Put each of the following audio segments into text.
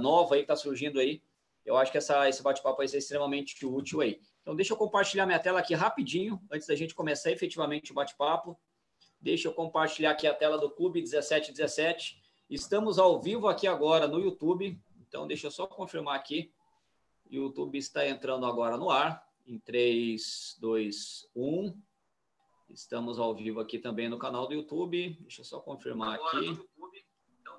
nova aí que está surgindo aí. Eu acho que essa, esse bate-papo vai ser extremamente útil aí. Então, deixa eu compartilhar minha tela aqui rapidinho, antes da gente começar efetivamente o bate-papo. Deixa eu compartilhar aqui a tela do Clube 1717. Estamos ao vivo aqui agora no YouTube. Então, deixa eu só confirmar aqui. O YouTube está entrando agora no ar. Em 3, 2, 1. Estamos ao vivo aqui também no canal do YouTube. Deixa eu só confirmar aqui.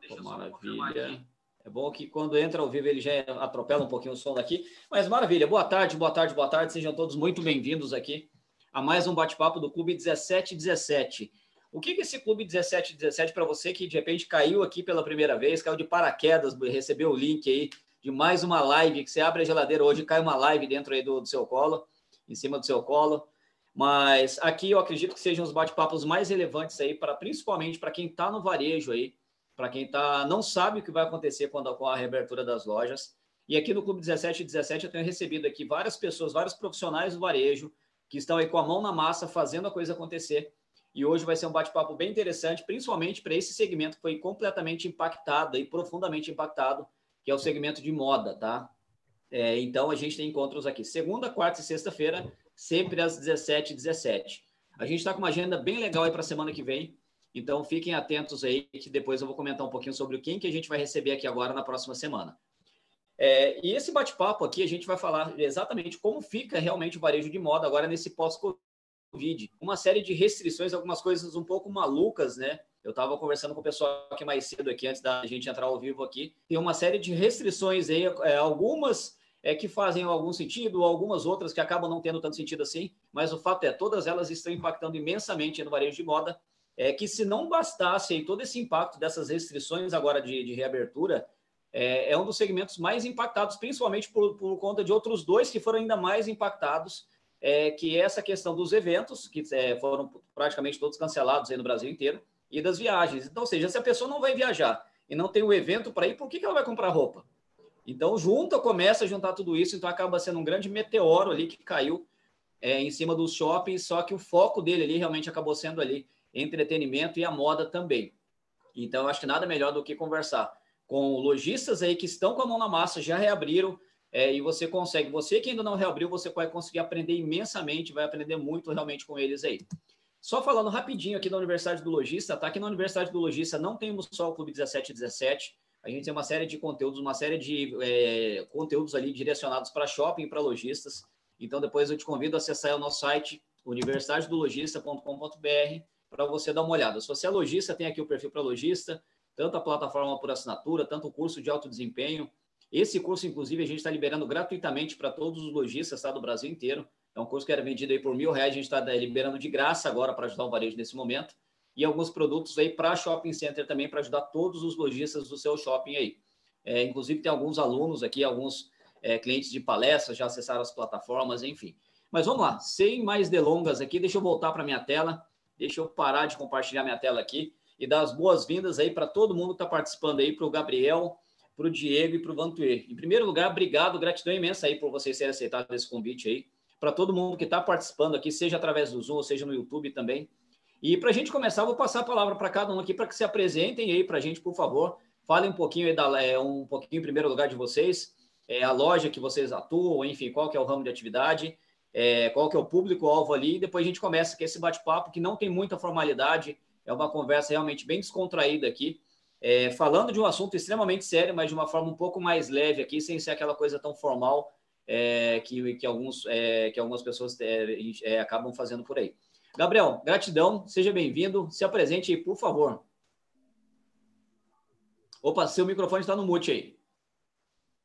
Então, maravilha. É bom que quando entra ao vivo ele já atropela um pouquinho o som daqui. Mas maravilha. Boa tarde, boa tarde, boa tarde. Sejam todos muito bem-vindos aqui a mais um bate-papo do Clube 1717. O que esse Clube 1717 para você que de repente caiu aqui pela primeira vez, caiu de paraquedas, recebeu o link aí de mais uma live, que você abre a geladeira hoje cai uma live dentro aí do, do seu colo, em cima do seu colo. Mas aqui eu acredito que sejam os bate-papos mais relevantes aí, para principalmente para quem está no varejo aí, para quem tá, não sabe o que vai acontecer quando com a reabertura das lojas. E aqui no Clube 1717 eu tenho recebido aqui várias pessoas, vários profissionais do varejo, que estão aí com a mão na massa, fazendo a coisa acontecer. E hoje vai ser um bate-papo bem interessante, principalmente para esse segmento que foi completamente impactado e profundamente impactado, que é o segmento de moda, tá? É, então a gente tem encontros aqui segunda, quarta e sexta-feira, sempre às 17 17 A gente está com uma agenda bem legal aí para a semana que vem. Então fiquem atentos aí, que depois eu vou comentar um pouquinho sobre quem que a gente vai receber aqui agora na próxima semana. É, e esse bate-papo aqui a gente vai falar exatamente como fica realmente o varejo de moda agora nesse pós-Covid Covid, uma série de restrições, algumas coisas um pouco malucas, né? Eu estava conversando com o pessoal aqui mais cedo aqui, antes da gente entrar ao vivo aqui. Tem uma série de restrições aí, é, algumas é, que fazem algum sentido, algumas outras que acabam não tendo tanto sentido assim, mas o fato é, todas elas estão impactando imensamente no varejo de moda, é que se não bastasse aí, todo esse impacto dessas restrições agora de, de reabertura, é, é, um dos segmentos mais impactados, principalmente por, por conta de outros dois que foram ainda mais impactados, é, que é essa questão dos eventos, que é, foram praticamente todos cancelados aí no Brasil inteiro, e das viagens. Então, ou seja, se a pessoa não vai viajar e não tem o evento para ir, por que, que ela vai comprar roupa? Então, junta, começa a juntar tudo isso, então acaba sendo um grande meteoro ali que caiu é, em cima dos shoppings, só que o foco dele ali realmente acabou sendo ali entretenimento e a moda também. Então, acho que nada melhor do que conversar com lojistas aí que estão com a mão na massa, já reabriram, é, e você consegue, você que ainda não reabriu, você vai conseguir aprender imensamente, vai aprender muito realmente com eles aí. Só falando rapidinho aqui da Universidade do Logista, tá? Aqui na Universidade do Logista não temos só o Clube 1717, a gente tem uma série de conteúdos, uma série de é, conteúdos ali direcionados para shopping e para lojistas. Então, depois eu te convido a acessar o nosso site, universidadedologista.com.br, para você dar uma olhada. Se você é lojista, tem aqui o perfil para lojista, tanto a plataforma por assinatura, tanto o curso de alto desempenho, esse curso, inclusive, a gente está liberando gratuitamente para todos os lojistas tá, do Brasil inteiro. É um curso que era vendido aí por mil reais, a gente está eh, liberando de graça agora para ajudar o varejo nesse momento. E alguns produtos aí para shopping center também, para ajudar todos os lojistas do seu shopping aí. É, inclusive, tem alguns alunos aqui, alguns é, clientes de palestras já acessaram as plataformas, enfim. Mas vamos lá, sem mais delongas aqui, deixa eu voltar para minha tela, deixa eu parar de compartilhar minha tela aqui e dar as boas-vindas aí para todo mundo que está participando aí, para o Gabriel, para o Diego e para o Vantuer. Em primeiro lugar, obrigado, gratidão imensa aí por vocês terem aceitado esse convite aí. Para todo mundo que está participando aqui, seja através do Zoom, seja no YouTube também. E para a gente começar, vou passar a palavra para cada um aqui para que se apresentem aí para a gente, por favor. Falem um pouquinho aí da, é, um pouquinho em primeiro lugar de vocês, é, a loja que vocês atuam, enfim, qual que é o ramo de atividade, é, qual que é o público-alvo ali, e depois a gente começa com esse bate-papo que não tem muita formalidade, é uma conversa realmente bem descontraída aqui é, falando de um assunto extremamente sério, mas de uma forma um pouco mais leve aqui, sem ser aquela coisa tão formal é, que, que, alguns, é, que algumas pessoas é, é, acabam fazendo por aí. Gabriel, gratidão, seja bem-vindo, se apresente, por favor. Opa, seu microfone está no mute aí.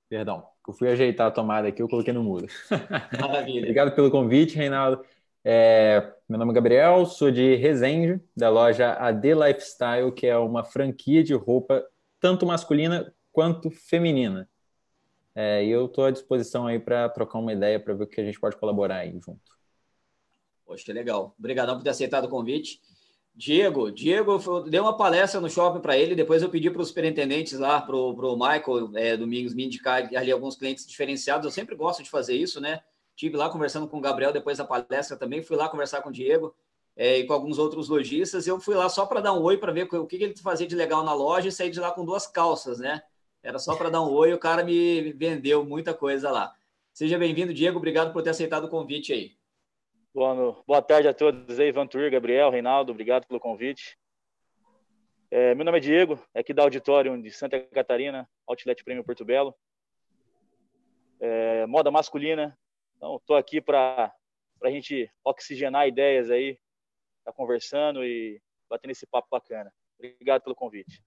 Perdão, eu fui ajeitar a tomada aqui, eu coloquei no mudo. Maravilha. Obrigado pelo convite, Reinaldo. É, meu nome é Gabriel, sou de Resende, da loja AD Lifestyle, que é uma franquia de roupa tanto masculina quanto feminina. É, e eu estou à disposição aí para trocar uma ideia, para ver o que a gente pode colaborar aí junto. Poxa, legal. Obrigadão por ter aceitado o convite. Diego, Diego deu uma palestra no shopping para ele, depois eu pedi para os superintendentes lá, para o Michael é, Domingos me indicar ali alguns clientes diferenciados. Eu sempre gosto de fazer isso, né? Tive lá conversando com o Gabriel depois da palestra também, fui lá conversar com o Diego é, e com alguns outros lojistas. Eu fui lá só para dar um oi para ver o que, que ele fazia de legal na loja e saí de lá com duas calças, né? Era só para dar um oi, o cara me vendeu muita coisa lá. Seja bem-vindo, Diego. Obrigado por ter aceitado o convite aí. Boa, boa tarde a todos aí, Vantur, Gabriel, Reinaldo, obrigado pelo convite. É, meu nome é Diego, é aqui da Auditório de Santa Catarina, Outlet Prêmio Porto Belo. É, moda masculina. Então, estou aqui para a gente oxigenar ideias aí, tá conversando e batendo esse papo bacana. Obrigado pelo convite.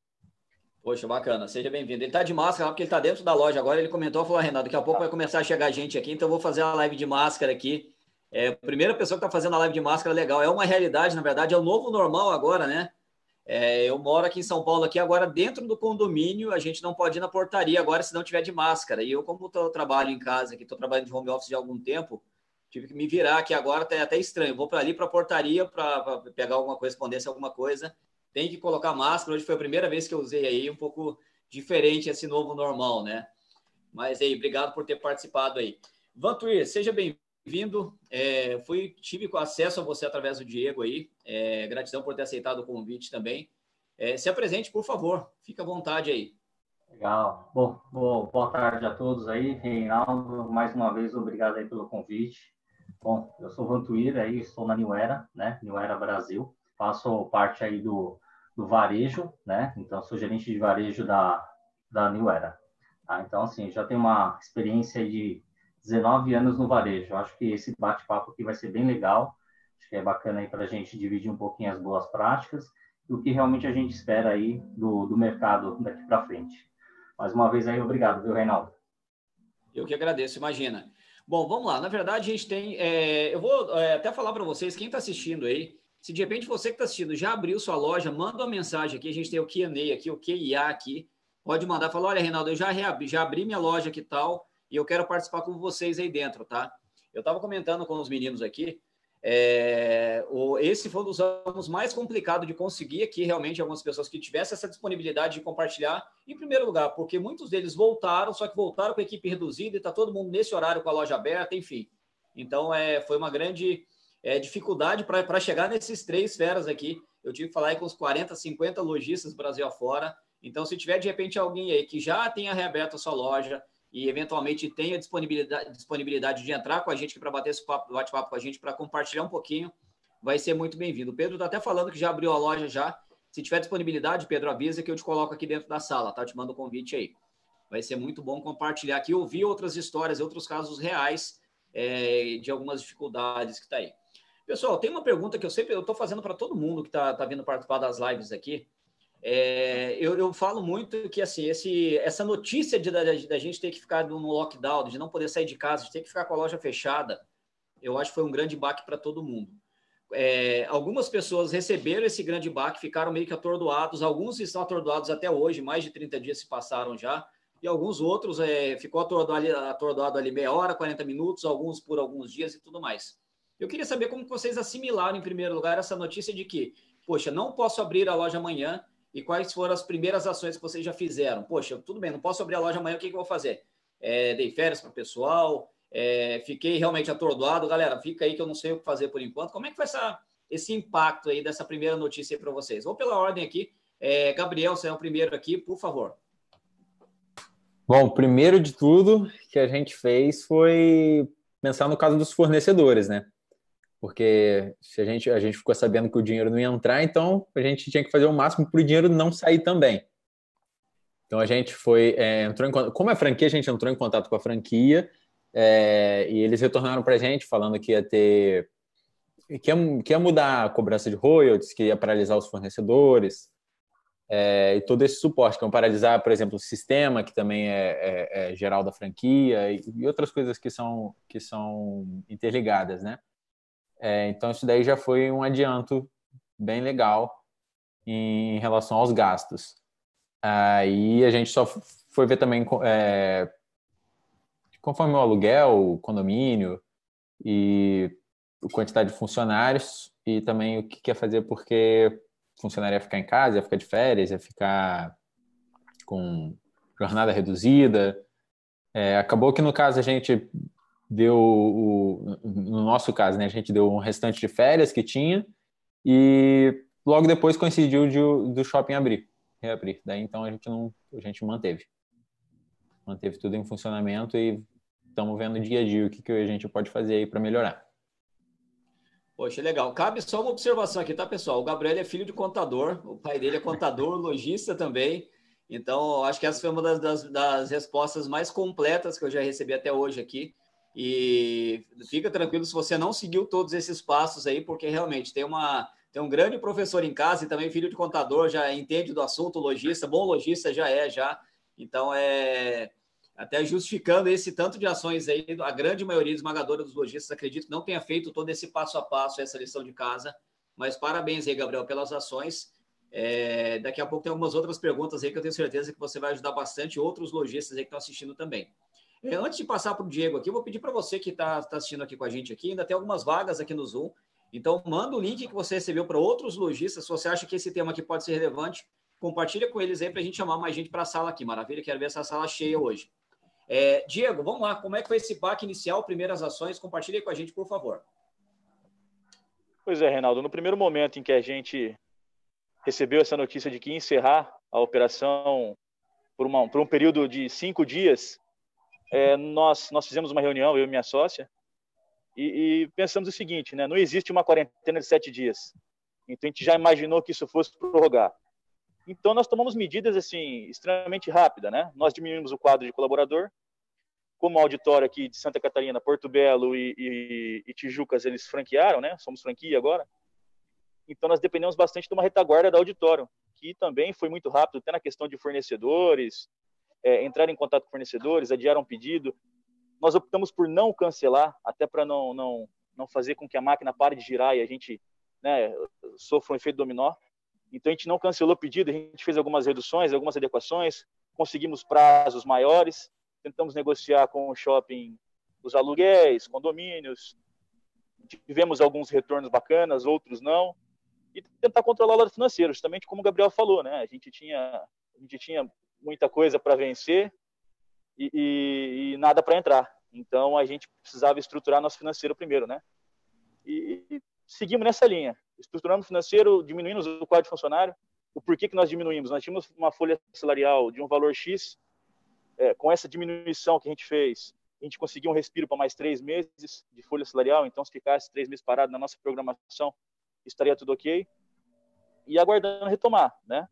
Poxa, bacana. Seja bem-vindo. Ele está de máscara porque ele está dentro da loja agora. Ele comentou, falou, ah, Renato, daqui a pouco vai começar a chegar gente aqui, então vou fazer a live de máscara aqui. É, a primeira pessoa que está fazendo a live de máscara, legal. É uma realidade, na verdade, é o novo normal agora, né? É, eu moro aqui em São Paulo, aqui agora dentro do condomínio, a gente não pode ir na portaria agora se não tiver de máscara. E eu, como tô, trabalho em casa, que estou trabalhando de home office há algum tempo, tive que me virar aqui agora, até, até estranho. Vou para ali para a portaria para pegar alguma correspondência, alguma coisa. Tem que colocar máscara. Hoje foi a primeira vez que eu usei aí, um pouco diferente esse novo normal, né? Mas aí, obrigado por ter participado aí. Vantuir, seja bem-vindo. É, fui, tive acesso a você através do Diego aí. É, gratidão por ter aceitado o convite também. É, se apresente, por favor. Fica à vontade aí. Legal. Bom, boa tarde a todos aí. Reinaldo, mais uma vez, obrigado aí pelo convite. Bom, eu sou Vantuir, aí estou na New Era, né? New Era Brasil. Faço parte aí do, do varejo, né? Então, sou gerente de varejo da, da New Era. Tá? Então, assim, já tenho uma experiência de 19 anos no varejo. Acho que esse bate-papo aqui vai ser bem legal. Acho que é bacana aí para a gente dividir um pouquinho as boas práticas e o que realmente a gente espera aí do, do mercado daqui para frente. Mais uma vez aí, obrigado, viu, Reinaldo? Eu que agradeço, imagina. Bom, vamos lá. Na verdade, a gente tem. É, eu vou é, até falar para vocês, quem está assistindo aí, se de repente você que está assistindo já abriu sua loja, manda uma mensagem aqui. A gente tem o QA aqui, o QIA aqui. Pode mandar, falar: olha, Reinaldo, eu já, reabri, já abri minha loja aqui tal e eu quero participar com vocês aí dentro, tá? Eu estava comentando com os meninos aqui é, o, esse foi um dos anos mais complicados de conseguir aqui realmente algumas pessoas que tivessem essa disponibilidade de compartilhar, em primeiro lugar, porque muitos deles voltaram, só que voltaram com a equipe reduzida e está todo mundo nesse horário com a loja aberta, enfim. Então, é, foi uma grande é, dificuldade para chegar nesses três feras aqui. Eu tive que falar com uns 40, 50 lojistas Brasil afora. Então, se tiver de repente alguém aí que já tenha reaberto a sua loja, e eventualmente tenha disponibilidade, disponibilidade de entrar com a gente para bater esse bate-papo com a gente, para compartilhar um pouquinho, vai ser muito bem-vindo. O Pedro está até falando que já abriu a loja já. Se tiver disponibilidade, Pedro, avisa que eu te coloco aqui dentro da sala, tá? Eu te mando o um convite aí. Vai ser muito bom compartilhar aqui, ouvir outras histórias, outros casos reais é, de algumas dificuldades que está aí. Pessoal, tem uma pergunta que eu sempre estou fazendo para todo mundo que está tá vindo participar das lives aqui. É, eu, eu, falo muito que assim, esse, essa notícia de, da, gente ter que ficar no lockdown, de não poder sair de casa, de ter que ficar com a loja fechada, eu acho que foi um grande baque para todo mundo. É, algumas pessoas receberam esse grande baque, ficaram meio que atordoados, alguns estão atordoados até hoje, mais de 30 dias se passaram já, e alguns outros é, ficou atordoado ali, atordoado ali meia hora, 40 minutos, alguns por alguns dias e tudo mais. Eu queria saber como vocês assimilaram, em primeiro lugar, essa notícia de que, poxa, não posso abrir a loja amanhã, e quais foram as primeiras ações que vocês já fizeram? Poxa, tudo bem, não posso abrir a loja amanhã, o que, que eu vou fazer? É, dei férias para o pessoal, é, fiquei realmente atordoado. Galera, fica aí que eu não sei o que fazer por enquanto. Como é que foi essa, esse impacto aí dessa primeira notícia para vocês? Vou pela ordem aqui. É, Gabriel, você é o primeiro aqui, por favor. Bom, primeiro de tudo que a gente fez foi pensar no caso dos fornecedores, né? Porque se a gente a gente ficou sabendo que o dinheiro não ia entrar, então a gente tinha que fazer o máximo para o dinheiro não sair também. Então a gente foi é, entrou em como é franquia, a gente entrou em contato com a franquia é, e eles retornaram para a gente falando que ia ter que ia, que ia mudar a cobrança de royalties, que ia paralisar os fornecedores é, e todo esse suporte, que iam paralisar, por exemplo, o sistema, que também é, é, é geral da franquia e, e outras coisas que são que são interligadas, né? É, então, isso daí já foi um adianto bem legal em relação aos gastos. Aí a gente só foi ver também é, conforme o aluguel, o condomínio e a quantidade de funcionários e também o que quer fazer porque funcionário ia ficar em casa, ia ficar de férias, ia ficar com jornada reduzida. É, acabou que no caso a gente deu o, no nosso caso, né, a gente deu um restante de férias que tinha e logo depois coincidiu de, do shopping abrir, reabrir. Daí então a gente não, a gente manteve. manteve tudo em funcionamento e estamos vendo dia a dia o que, que a gente pode fazer aí para melhorar. Poxa, legal. Cabe só uma observação aqui, tá, pessoal? O Gabriel é filho de contador, o pai dele é contador, lojista também. Então, acho que essa foi uma das, das, das, respostas mais completas que eu já recebi até hoje aqui. E fica tranquilo se você não seguiu todos esses passos aí, porque realmente tem uma tem um grande professor em casa e também filho de contador, já entende do assunto, lojista, bom lojista já é já. Então é até justificando esse tanto de ações aí, a grande maioria esmagadora dos lojistas acredito que não tenha feito todo esse passo a passo, essa lição de casa. Mas parabéns aí, Gabriel, pelas ações. É, daqui a pouco tem algumas outras perguntas aí que eu tenho certeza que você vai ajudar bastante outros lojistas aí que estão assistindo também. É, antes de passar para o Diego aqui, eu vou pedir para você que está tá assistindo aqui com a gente aqui, ainda tem algumas vagas aqui no Zoom. Então, manda o link que você recebeu para outros lojistas. Se você acha que esse tema aqui pode ser relevante, compartilha com eles aí para a gente chamar mais gente para a sala aqui. Maravilha, quero ver essa sala cheia hoje. É, Diego, vamos lá. Como é que foi esse baque inicial, primeiras ações? Compartilhe com a gente, por favor. Pois é, Reinaldo. No primeiro momento em que a gente recebeu essa notícia de que ia encerrar a operação por, uma, por um período de cinco dias, é, nós, nós fizemos uma reunião, eu e minha sócia, e, e, pensamos o seguinte, né? Não existe uma quarentena de sete dias. Então a gente já imaginou que isso fosse prorrogar. Então, nós tomamos medidas assim extremamente rápidas, né? Nós diminuímos o quadro de colaborador, como auditório aqui de Santa Catarina, Porto Belo e, e, e, Tijucas, eles franquearam, né? Somos franquia agora. Então, nós dependemos bastante de uma retaguarda da auditório, que também foi muito rápido, até na questão de fornecedores, é, entrar em contato com fornecedores, adiaram um pedido. Nós optamos por não cancelar, até para não, não, não fazer com que a máquina pare de girar e a gente né, sofra um efeito dominó. Então a gente não cancelou o pedido, a gente fez algumas reduções, algumas adequações, conseguimos prazos maiores, tentamos negociar com o shopping os aluguéis, condomínios, tivemos alguns retornos bacanas, outros não, e tentar controlar o lado financeiro, justamente como o Gabriel falou, né? A gente tinha, a gente tinha muita coisa para vencer e, e, e nada para entrar. Então a gente precisava estruturar nosso financeiro primeiro, né? E, e seguimos nessa linha estruturando financeiro, diminuindo o quadro de funcionário. O porquê que nós diminuímos? Nós tínhamos uma folha salarial de um valor X, é, com essa diminuição que a gente fez, a gente conseguiu um respiro para mais três meses de folha salarial, então se ficasse três meses parado na nossa programação, estaria tudo ok. E aguardando retomar, né?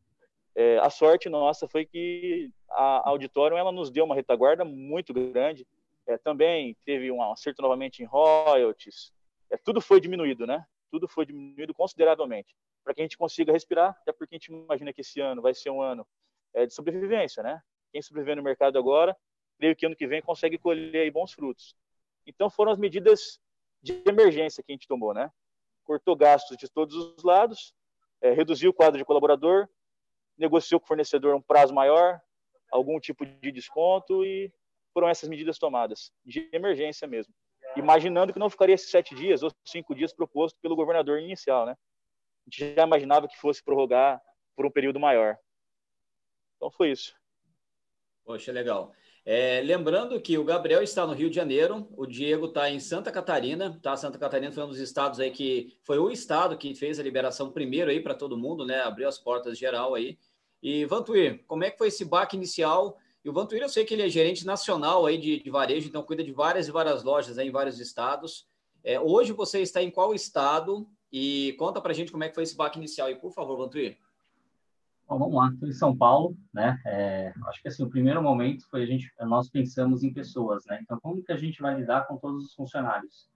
É, a sorte nossa foi que a auditório ela nos deu uma retaguarda muito grande. É, também teve um acerto novamente em royalties. É, tudo foi diminuído, né? tudo foi diminuído consideravelmente, para que a gente consiga respirar, até porque a gente imagina que esse ano vai ser um ano é, de sobrevivência, né? Quem sobreviver no mercado agora, creio que ano que vem consegue colher bons frutos. Então foram as medidas de emergência que a gente tomou, né? Cortou gastos de todos os lados, é, reduziu o quadro de colaborador, negociou com o fornecedor um prazo maior, algum tipo de desconto e foram essas medidas tomadas de emergência mesmo imaginando que não ficaria esses sete dias ou cinco dias proposto pelo governador inicial, né? A gente já imaginava que fosse prorrogar por um período maior. Então foi isso. Poxa, legal. É, lembrando que o Gabriel está no Rio de Janeiro, o Diego está em Santa Catarina, tá? Santa Catarina foi um dos estados aí que foi o estado que fez a liberação primeiro aí para todo mundo, né? Abriu as portas geral aí. E Vantuir, como é que foi esse baque inicial? E o Vantuíra, eu sei que ele é gerente nacional aí de, de varejo, então cuida de várias e várias lojas aí em vários estados. É, hoje você está em qual estado? E conta para gente como é que foi esse baque inicial aí, por favor, Vantuíra. Bom, vamos lá, estou em São Paulo, né? É, acho que assim o primeiro momento foi a gente, nós pensamos em pessoas, né? Então como que a gente vai lidar com todos os funcionários?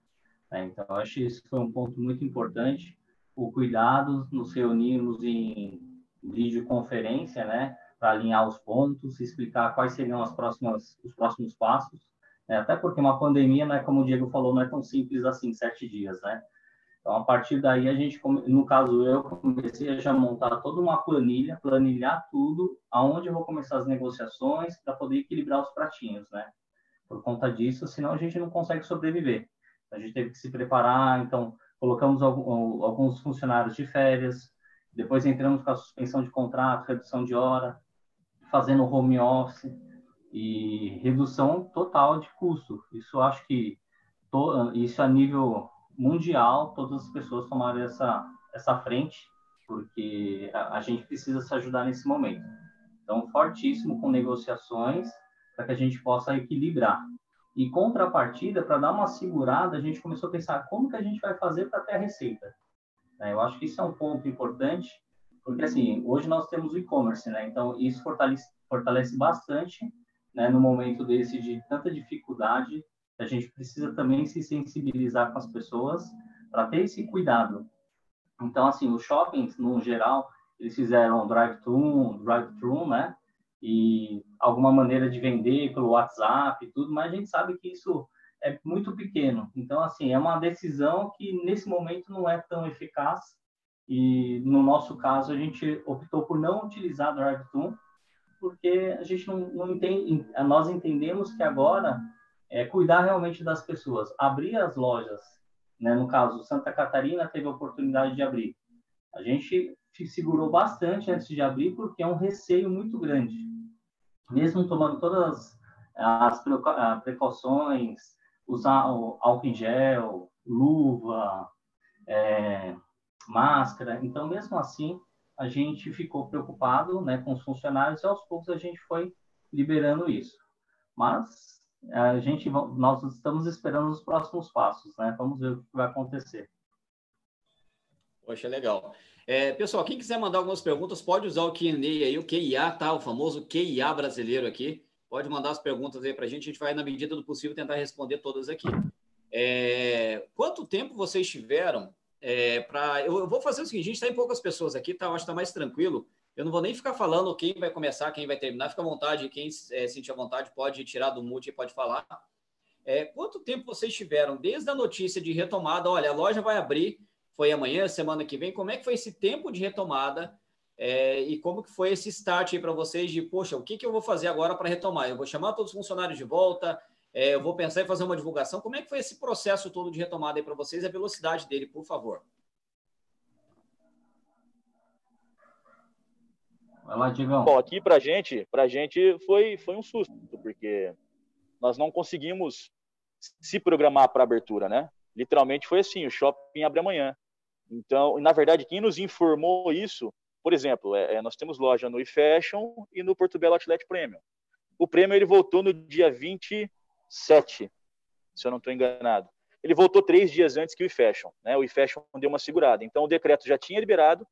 É, então acho que isso foi um ponto muito importante. O cuidado, nos reunimos em videoconferência, né? para alinhar os pontos, explicar quais seriam as próximas, os próximos passos, né? até porque uma pandemia, né, como o Diego falou, não é tão simples assim, sete dias, né? Então, a partir daí, a gente, no caso eu, comecei a já montar toda uma planilha, planilhar tudo, aonde eu vou começar as negociações, para poder equilibrar os pratinhos, né? Por conta disso, senão a gente não consegue sobreviver. A gente teve que se preparar, então, colocamos alguns funcionários de férias, depois entramos com a suspensão de contrato, redução de hora, fazendo home office e redução total de custo. Isso acho que isso a nível mundial todas as pessoas tomaram essa essa frente porque a, a gente precisa se ajudar nesse momento. Então fortíssimo com negociações para que a gente possa equilibrar. E contrapartida, para dar uma segurada, a gente começou a pensar como que a gente vai fazer para ter a receita. Né? Eu acho que isso é um ponto importante, porque assim, hoje nós temos o e-commerce, né? Então isso fortalece, fortalece bastante, né? No momento desse de tanta dificuldade, a gente precisa também se sensibilizar com as pessoas para ter esse cuidado. Então assim, os shoppings no geral eles fizeram drive-thru, drive-thru, né? E alguma maneira de vender pelo WhatsApp e tudo, mas a gente sabe que isso é muito pequeno. Então, assim, é uma decisão que nesse momento não é tão eficaz. E no nosso caso, a gente optou por não utilizar drive-thru, porque a gente não, não entende, nós entendemos que agora é cuidar realmente das pessoas, abrir as lojas, né? No caso, Santa Catarina teve a oportunidade de abrir. A gente se segurou bastante antes de abrir porque é um receio muito grande. Mesmo tomando todas as precauções, usar o álcool em gel, luva, é, máscara. Então, mesmo assim, a gente ficou preocupado né, com os funcionários e aos poucos a gente foi liberando isso. Mas a gente, nós estamos esperando os próximos passos, né? Vamos ver o que vai acontecer. Poxa, legal. É, pessoal, quem quiser mandar algumas perguntas, pode usar o Q&A aí, o QIA, tá? O famoso QIA brasileiro aqui. Pode mandar as perguntas aí para a gente, a gente vai, na medida do possível, tentar responder todas aqui. É, quanto tempo vocês tiveram é, para... Eu, eu, vou fazer o seguinte, a gente está em poucas pessoas aqui, tá? Eu acho que está mais tranquilo. Eu não vou nem ficar falando quem vai começar, quem vai terminar. Fica à vontade, quem é, sentir à vontade pode tirar do mute e pode falar. É, quanto tempo vocês tiveram desde a notícia de retomada? Olha, a loja vai abrir, foi amanhã, semana que vem. Como é que foi esse tempo de retomada é, e como que foi esse start aí para vocês de, poxa, o que, que eu vou fazer agora para retomar? Eu vou chamar todos os funcionários de volta, é, eu vou pensar em fazer uma divulgação. Como é que foi esse processo todo de retomada aí para vocês? A velocidade dele, por favor. Vai lá. Bom, aqui para gente, para gente foi foi um susto, porque nós não conseguimos se programar para abertura, né? Literalmente foi assim, o shopping abre amanhã. Então, na verdade, quem nos informou isso, por exemplo, é, é, nós temos loja no eFashion e no Porto Belo Outlet Premium. O Premium ele voltou no dia 27, se eu não estou enganado. Ele voltou três dias antes que o eFashion. Né? O eFashion deu uma segurada. Então, o decreto já tinha liberado,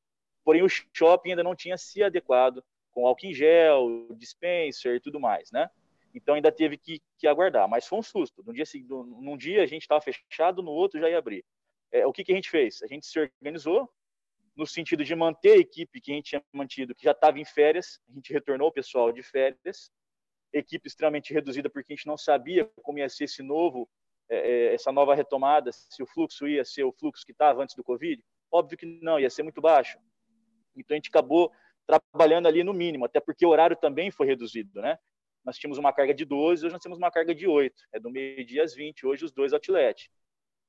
porém o shopping ainda não tinha se adequado com álcool em gel, dispenser e tudo mais, né? Então ainda teve que, que aguardar, mas foi um susto. Num dia, num dia a gente estava fechado, no outro já ia abrir é, o que, que a gente fez? A gente se organizou no sentido de manter a equipe que a gente tinha mantido, que já estava em férias, a gente retornou o pessoal de férias, equipe extremamente reduzida porque a gente não sabia como ia ser esse novo, é, é essa nova retomada, se o fluxo ia ser o fluxo que estava antes do Covid. Óbvio que não, ia ser muito baixo. Então a gente acabou trabalhando ali no mínimo, até porque o horário também foi reduzido, né? Nós tínhamos uma carga de 12, hoje nós temos uma carga de 8, é do meio-dia às 20, hoje os dois outlet.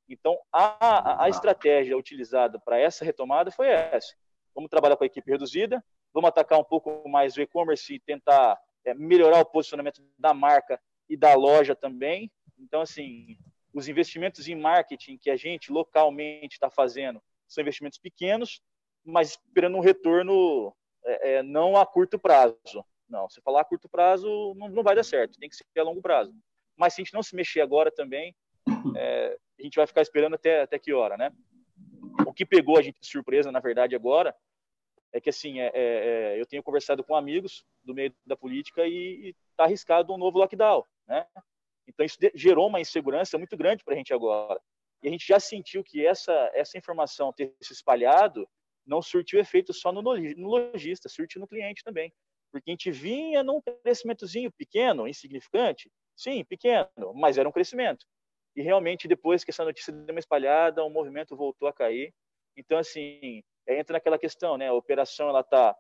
Então, a, a estratégia utilizada para essa retomada foi essa. Vamos trabalhar com a equipe reduzida, vamos atacar um pouco mais o e-commerce e tentar é, melhorar o posicionamento da marca e da loja também. Então, assim, os investimentos em marketing que a gente localmente está fazendo são investimentos pequenos, mas esperando um retorno é, é, não a curto prazo. Não, se falar a curto prazo, não, não vai dar certo, tem que ser a longo prazo. Mas se a gente não se mexer agora também, é, a gente vai ficar esperando até, até que hora, né? O que pegou a gente de surpresa, na verdade, agora, é que, assim, é, é, é eu tenho conversado com amigos do meio da política e está arriscado um novo lockdown, né? Então, isso gerou uma insegurança muito grande para a gente agora. E a gente já sentiu que essa, essa informação ter se espalhado não surtiu efeito só no, lojista, surtiu no cliente também. Porque a gente vinha num crescimentozinho pequeno, insignificante, sim, pequeno, mas era um crescimento. E realmente, depois que essa notícia deu uma espalhada, o movimento voltou a cair. Então, assim, é, entra naquela questão, né? A operação, ela tá,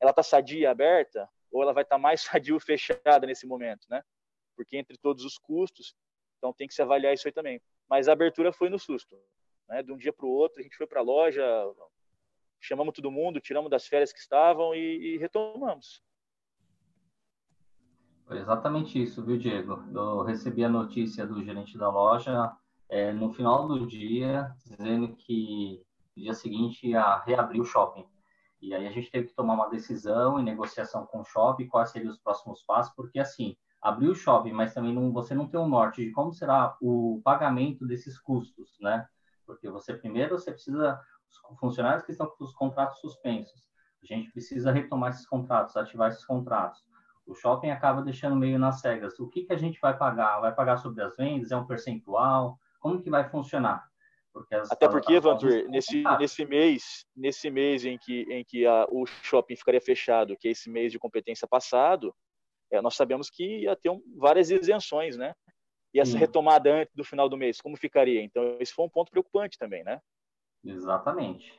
ela tá sadia, aberta, ou ela vai estar tá mais sadia fechada nesse momento, né? Porque entre todos os custos, então tem que se avaliar isso aí também. Mas a abertura foi no susto, né? De um dia para o outro, a gente foi para a loja, chamamos todo mundo, tiramos das férias que estavam e, e retomamos. Foi exatamente isso, viu, Diego? Eu recebi a notícia do gerente da loja é, no final do dia, dizendo que no dia seguinte ia reabrir o shopping. E aí a gente teve que tomar uma decisão em negociação com o shopping, quais seriam os próximos passos, porque assim, abrir o shopping, mas também não, você não tem o um norte de como será o pagamento desses custos, né? Porque você primeiro você precisa funcionários que estão com os contratos suspensos, a gente precisa retomar esses contratos, ativar esses contratos. O shopping acaba deixando meio nas cegas. O que que a gente vai pagar? Vai pagar sobre as vendas? É um percentual? Como que vai funcionar? Porque Até porque, Vantur, nesse, nesse mês, nesse mês em que, em que a, o shopping ficaria fechado, que é esse mês de competência passado, é, nós sabemos que ia ter um, várias isenções, né? E essa Sim. retomada antes do final do mês, como ficaria? Então, esse foi um ponto preocupante também, né? Exatamente.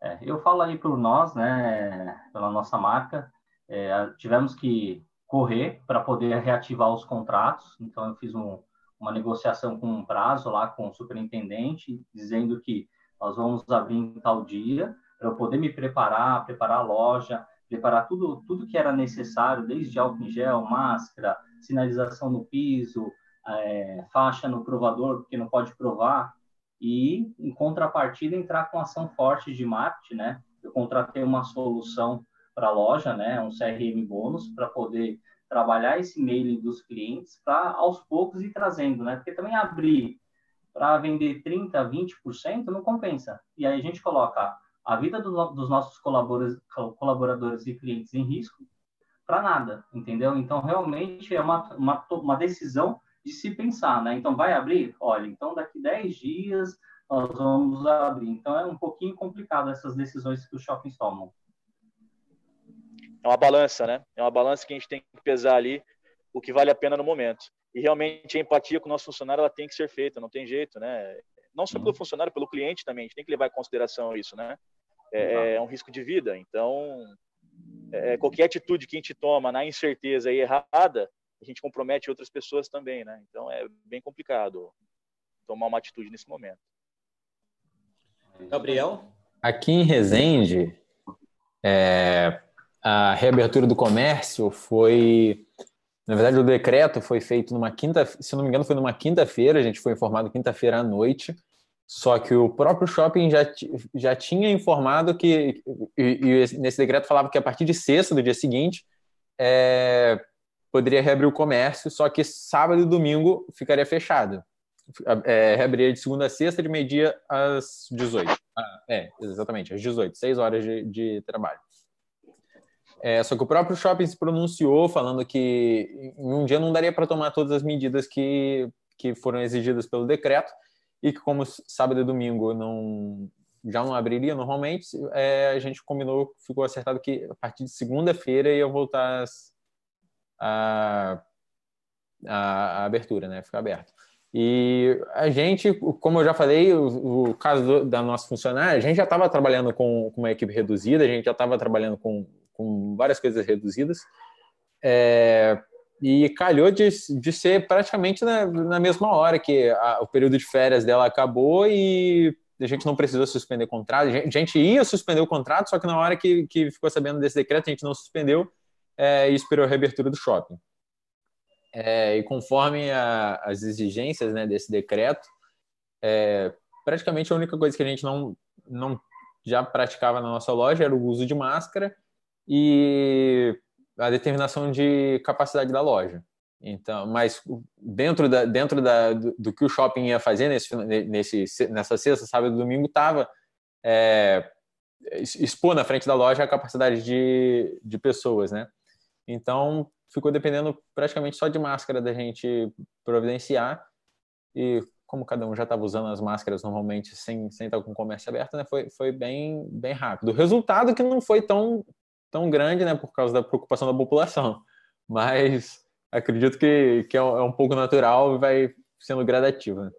É, eu falo aí por nós, né, pela nossa marca, é, tivemos que correr para poder reativar os contratos, então eu fiz um, uma negociação com um prazo lá com o superintendente, dizendo que nós vamos abrir em tal dia, para eu poder me preparar, preparar a loja, preparar tudo, tudo que era necessário, desde álcool em gel, máscara, sinalização no piso, é, faixa no provador, porque não pode provar, e, em contrapartida, entrar com ação forte de marketing, né? Eu contratei uma solução para a loja, né? Um CRM bônus, para poder trabalhar esse mailing dos clientes para aos poucos ir trazendo, né? Porque também abrir para vender 30, 20% não compensa. E aí a gente coloca a vida do, dos nossos colaboradores, e clientes em risco para nada, entendeu? Então realmente é uma, uma, uma decisão de se pensar, né? Então vai abrir? Olha, então daqui 10 dias nós vamos abrir. Então é um pouquinho complicado essas decisões que os shoppings tomam é uma balança, né? É uma balança que a gente tem que pesar ali o que vale a pena no momento. E realmente a empatia com o nosso funcionário ela tem que ser feita, não tem jeito, né? Não só pelo uhum. funcionário, pelo cliente também, a gente tem que levar em consideração isso, né? É, é um risco de vida, então é, qualquer atitude que a gente toma na incerteza e errada, a gente compromete outras pessoas também, né? Então é bem complicado tomar uma atitude nesse momento. Gabriel? Aqui em Resende, é, a reabertura do comércio foi. Na verdade, o decreto foi feito numa quinta, se não me engano, foi numa quinta-feira, a gente foi informado quinta-feira à noite. Só que o próprio shopping já, já tinha informado que, e, e, nesse decreto falava que a partir de sexta do dia seguinte é, poderia reabrir o comércio, só que sábado e domingo ficaria fechado. É, reabriria de segunda a sexta, de meio-dia às 18. Ah, é, exatamente, às 18, seis horas de, de trabalho. É, só que o próprio shopping se pronunciou falando que em um dia não daria para tomar todas as medidas que, que foram exigidas pelo decreto e que como sábado e domingo não já não abriria normalmente, é, a gente combinou, ficou acertado que a partir de segunda-feira ia voltar a, a, a, abertura, né, ficar aberto. E a gente, como eu já falei, o, o caso do, da nossa funcionária, a gente já estava trabalhando com, com uma equipe reduzida, a gente já estava trabalhando com com várias coisas reduzidas. É, e calhou de, de ser praticamente na, na mesma hora que a, o período de férias dela acabou e a gente não precisou suspender o contrato. A gente ia suspender o contrato, só que na hora que, que ficou sabendo desse decreto, a gente não suspendeu é, e esperou a reabertura do shopping. É, e conforme a, as exigências né, desse decreto, é, praticamente a única coisa que a gente não, não já praticava na nossa loja era o uso de máscara e a determinação de capacidade da loja. Então, mas dentro da dentro da do, do que o shopping ia fazer nesse nesse nessa sexta, sábado e domingo estava é, expor na frente da loja a capacidade de, de pessoas, né? Então ficou dependendo praticamente só de máscara da gente providenciar e como cada um já estava usando as máscaras normalmente sem, sem estar com o comércio aberto, né, foi, foi bem, bem rápido. O resultado que não foi tão, tão grande, né, por causa da preocupação da população. Mas acredito que, que é, um, é um pouco natural e vai sendo gradativo. Né?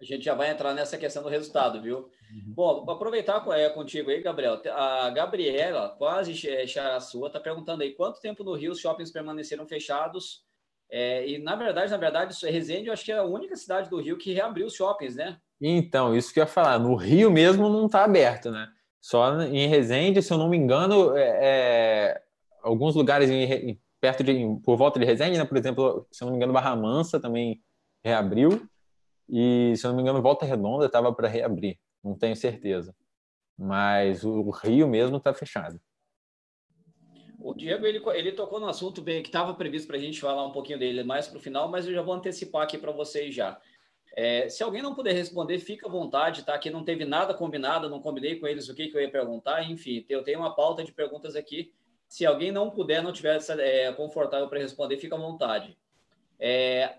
A gente já vai entrar nessa questão do resultado, viu? Uhum. Bom, vou aproveitar é, contigo aí, Gabriel. A Gabriela, quase a sua, está perguntando aí quanto tempo no Rio os shoppings permaneceram fechados. É, e, na verdade, na verdade, é Resende, eu acho que é a única cidade do Rio que reabriu os shoppings, né? Então, isso que eu ia falar. No Rio mesmo não está aberto, né? Só em Resende, se eu não me engano, é, é alguns lugares em, perto de, por volta de Resende, né? por exemplo, se eu não me engano, Barra Mansa também reabriu. E, se eu não me engano, Volta Redonda estava para reabrir, não tenho certeza. Mas o Rio mesmo está fechado. O Diego ele, ele tocou no assunto bem que estava previsto para a gente falar um pouquinho dele mais para o final, mas eu já vou antecipar aqui para vocês já. É, se alguém não puder responder, fica à vontade, tá? Aqui não teve nada combinado, não combinei com eles o que, que eu ia perguntar, enfim, eu tenho uma pauta de perguntas aqui. Se alguém não puder, não tiver é, confortável para responder, fica à vontade. É,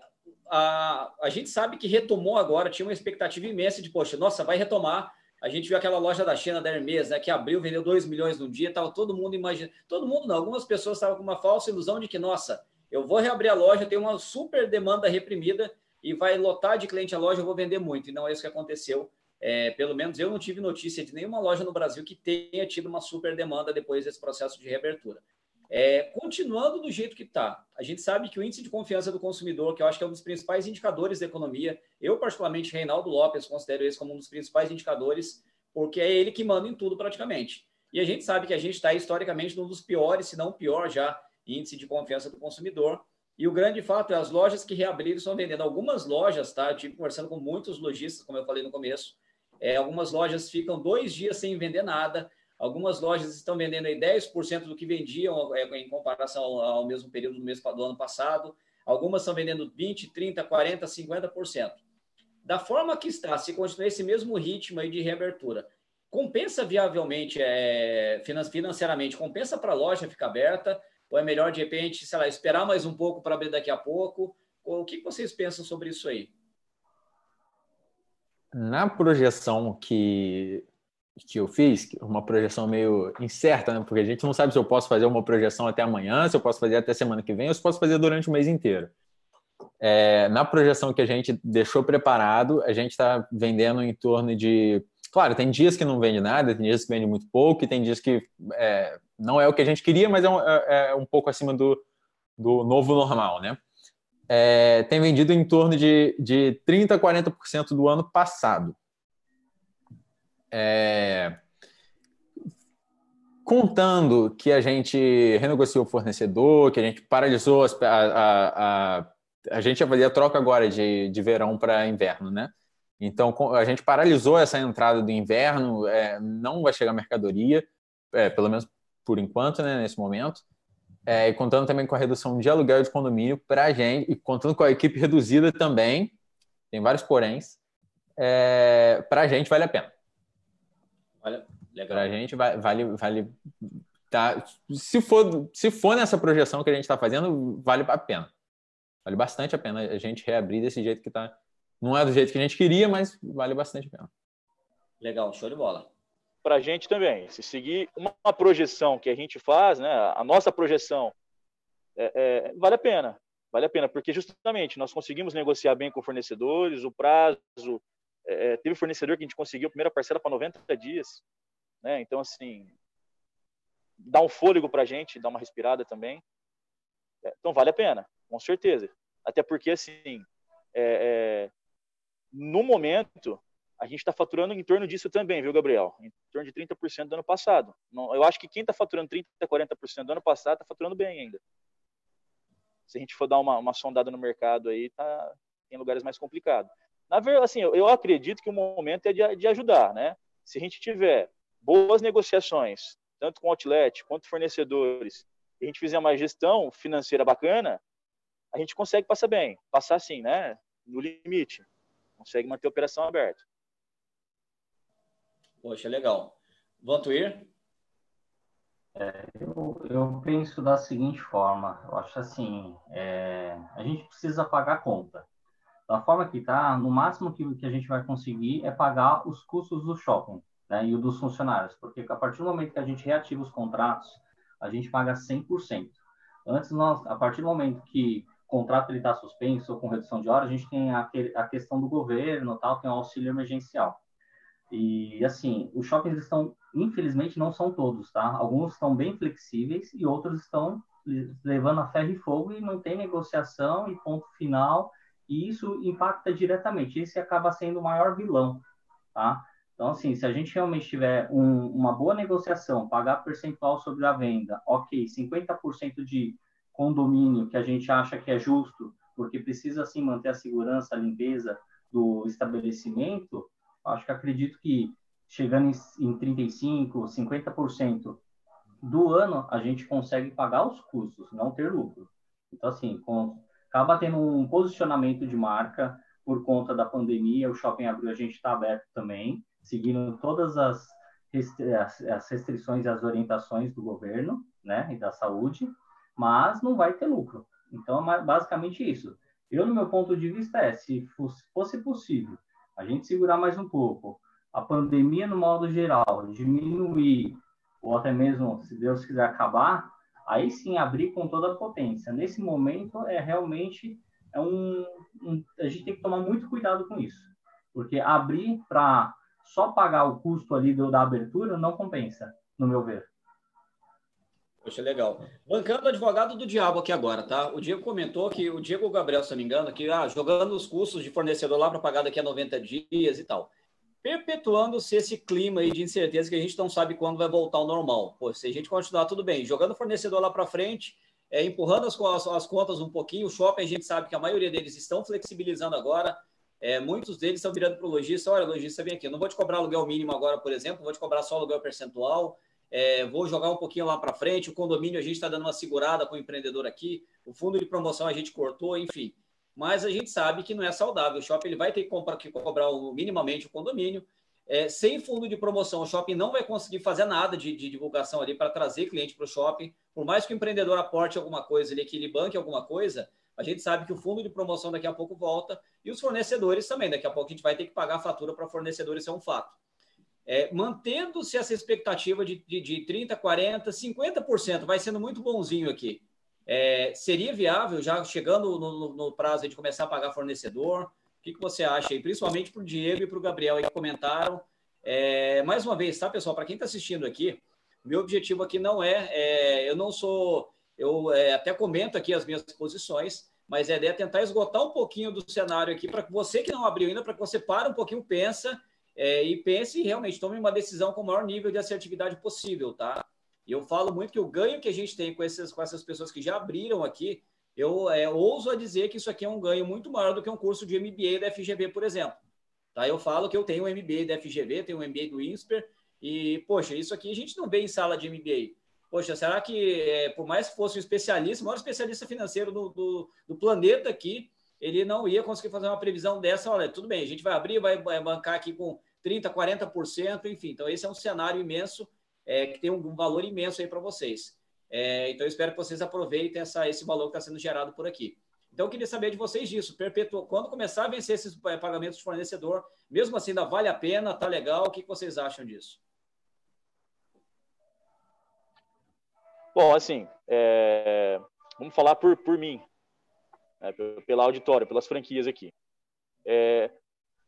a, a gente sabe que retomou agora, tinha uma expectativa imensa de, poxa, nossa, vai retomar. A gente viu aquela loja da China da Hermes, né, que abriu, vendeu 2 milhões no dia, estava todo mundo imaginando. Todo mundo não, algumas pessoas estavam com uma falsa ilusão de que, nossa, eu vou reabrir a loja, tem uma super demanda reprimida e vai lotar de cliente a loja, eu vou vender muito. E não é isso que aconteceu. É, pelo menos eu não tive notícia de nenhuma loja no Brasil que tenha tido uma super demanda depois desse processo de reabertura. É, continuando do jeito que está, a gente sabe que o índice de confiança do consumidor, que eu acho que é um dos principais indicadores da economia, eu, particularmente, Reinaldo Lopes, considero esse como um dos principais indicadores, porque é ele que manda em tudo praticamente. E a gente sabe que a gente está historicamente num dos piores, se não pior já, índice de confiança do consumidor. E o grande fato é as lojas que reabriram estão vendendo. Algumas lojas, tá? Eu tive conversando com muitos lojistas, como eu falei no começo. É, algumas lojas ficam dois dias sem vender nada. Algumas lojas estão vendendo aí 10% do que vendiam é, em comparação ao mesmo período do mês do ano passado. Algumas estão vendendo 20, 30, 40, 50%. Da forma que está, se continuar esse mesmo ritmo aí de reabertura, compensa viavelmente, é, financeiramente, compensa para a loja ficar aberta? Ou é melhor, de repente, sei lá, esperar mais um pouco para abrir daqui a pouco? O que vocês pensam sobre isso aí? Na projeção que, que eu fiz, uma projeção meio incerta, né? porque a gente não sabe se eu posso fazer uma projeção até amanhã, se eu posso fazer até semana que vem, ou se posso fazer durante o mês inteiro. É, na projeção que a gente deixou preparado, a gente está vendendo em torno de. Claro, tem dias que não vende nada, tem dias que vende muito pouco, e tem dias que é, não é o que a gente queria, mas é um, é, é um pouco acima do, do novo normal, né? É, tem vendido em torno de, de 30% a 40% do ano passado. É, contando que a gente renegociou o fornecedor, que a gente paralisou as, a, a, a, a gente avalia a troca agora de, de verão para inverno, né? Então a gente paralisou essa entrada do inverno, é, não vai chegar mercadoria, é, pelo menos por enquanto, né, nesse momento. É, e contando também com a redução de aluguel de condomínio para a gente, e contando com a equipe reduzida também, tem vários poréns, é, para a gente vale a pena. Olha, legal. Para a gente vale, vale tá, se, for, se for nessa projeção que a gente está fazendo, vale a pena. Vale bastante a pena a gente reabrir desse jeito que está. Não é do jeito que a gente queria, mas vale bastante a pena. Legal, show de bola para a gente também. Se seguir uma projeção que a gente faz, né, a nossa projeção, é, é, vale a pena. Vale a pena, porque justamente nós conseguimos negociar bem com fornecedores, o prazo. É, é teve fornecedor que a gente conseguiu a primeira parcela para 90 dias. Né? Então, assim, dá um fôlego para a gente, dá uma respirada também. É, então, vale a pena, com certeza. Até porque, assim, é, no momento, a gente está faturando em torno disso também, viu, Gabriel? Em torno de 30% do ano passado. eu acho que quem está faturando 30%, 40% do ano passado está faturando bem ainda. Se a gente for dar uma, uma sondada no mercado aí, tá, tem lugares mais complicados. Na verdade, assim, eu, acredito que o momento é de, de ajudar, né? Se a gente tiver boas negociações, tanto com outlet quanto fornecedores, e a gente fizer uma gestão financeira bacana, a gente consegue passar bem, passar assim, né? No limite, consegue manter a operação aberta. Poxa, legal. Vantuir? É, eu, eu penso da seguinte forma, eu acho assim, é, a gente precisa pagar a conta. Da forma que está, no máximo que, que a gente vai conseguir é pagar os custos do shopping né, e dos funcionários, porque a partir do momento que a gente reativa os contratos, a gente paga 100%. Antes, nós, a partir do momento que o contrato está suspenso ou com redução de hora, a gente tem a, a questão do governo, tal, tem o auxílio emergencial. E assim, os shoppings estão, infelizmente, não são todos, tá? Alguns estão bem flexíveis e outros estão levando a ferro e fogo e não tem negociação e ponto final. E isso impacta diretamente. Esse acaba sendo o maior vilão, tá? Então, assim, se a gente realmente tiver um, uma boa negociação, pagar percentual sobre a venda, ok, 50% de condomínio que a gente acha que é justo, porque precisa, sim, manter a segurança, a limpeza do estabelecimento, Acho que acredito que chegando em, em 35%, 50% do ano a gente consegue pagar os custos, não ter lucro. Então, assim, com, acaba tendo um posicionamento de marca por conta da pandemia. O Shopping Abril a gente está aberto também, seguindo todas as, as restrições e as orientações do governo né, e da saúde, mas não vai ter lucro. Então, é basicamente isso. Eu, no meu ponto de vista, é, se fosse possível a gente segurar mais um pouco, a pandemia no modo geral diminuir, ou até mesmo, se Deus quiser acabar, aí sim abrir com toda a potência. Nesse momento, é realmente é um, um a gente tem que tomar muito cuidado com isso, porque abrir para só pagar o custo ali do, da abertura não compensa, no meu ver. Poxa, legal. Bancando advogado do diabo aqui agora, tá? O Diego comentou que o Diego Gabriel, se não me engano, que ah, jogando os custos de fornecedor lá para pagar daqui a 90 dias e tal. Perpetuando-se esse clima aí de incerteza que a gente não sabe quando vai voltar ao normal. Pô, se a gente continuar tudo bem, jogando fornecedor lá para frente, é, empurrando as, as, as, contas um pouquinho, o shopping a gente sabe que a maioria deles estão flexibilizando agora. É, muitos deles estão virando para o lojista, olha, lojista, vem aqui, eu não vou te cobrar aluguel mínimo agora, por exemplo, vou te cobrar só aluguel percentual, é, vou jogar um pouquinho lá para frente. O condomínio a gente está dando uma segurada com o empreendedor aqui. O fundo de promoção a gente cortou, enfim. Mas a gente sabe que não é saudável. O shopping ele vai ter que, comprar, que cobrar o, minimamente o condomínio. É, sem fundo de promoção, o shopping não vai conseguir fazer nada de, de divulgação ali para trazer cliente para o shopping. Por mais que o empreendedor aporte alguma coisa ali, que ele banque alguma coisa, a gente sabe que o fundo de promoção daqui a pouco volta e os fornecedores também. Daqui a pouco a gente vai ter que pagar a fatura para fornecedores, isso é um fato. É, Mantendo-se essa expectativa de, de, de 30%, 40%, 50%, vai sendo muito bonzinho aqui. É, seria viável, já chegando no, no, prazo de começar a pagar fornecedor? O que, que você acha aí? Principalmente para o Diego e para o Gabriel aí que comentaram. É, mais uma vez, tá, pessoal? Para quem está assistindo aqui, meu objetivo aqui não é, é eu não sou, eu é, até comento aqui as minhas posições, mas ideia é tentar esgotar um pouquinho do cenário aqui para você que não abriu ainda, para que você pare um pouquinho, pensa é, e pense e realmente tome uma decisão com o maior nível de assertividade possível, tá? E eu falo muito que o ganho que a gente tem com essas, com essas pessoas que já abriram aqui, eu é, ouso a dizer que isso aqui é um ganho muito maior do que um curso de MBA da FGV, por exemplo. Tá? Eu falo que eu tenho um MBA da FGV, tenho um MBA do INSPER, e, poxa, isso aqui a gente não vê em sala de MBA. Poxa, será que, é, por mais que fosse um especialista, o maior especialista financeiro do, do, do planeta aqui, ele não ia conseguir fazer uma previsão dessa. Olha, tudo bem, a gente vai abrir, vai, bancar aqui com 30%, 40%, enfim. Então, esse é um cenário imenso, é, que tem um valor imenso aí para vocês. É, então, espero que vocês aproveitem essa, esse valor que está sendo gerado por aqui. Então, eu queria saber de vocês disso. Perpetu... Quando começar a vencer esses é, pagamentos de fornecedor, mesmo assim, ainda vale a pena, tá legal? O que vocês acham disso? Bom, assim, é... vamos falar por, por mim né, pela auditória, pelas franquias aqui. É,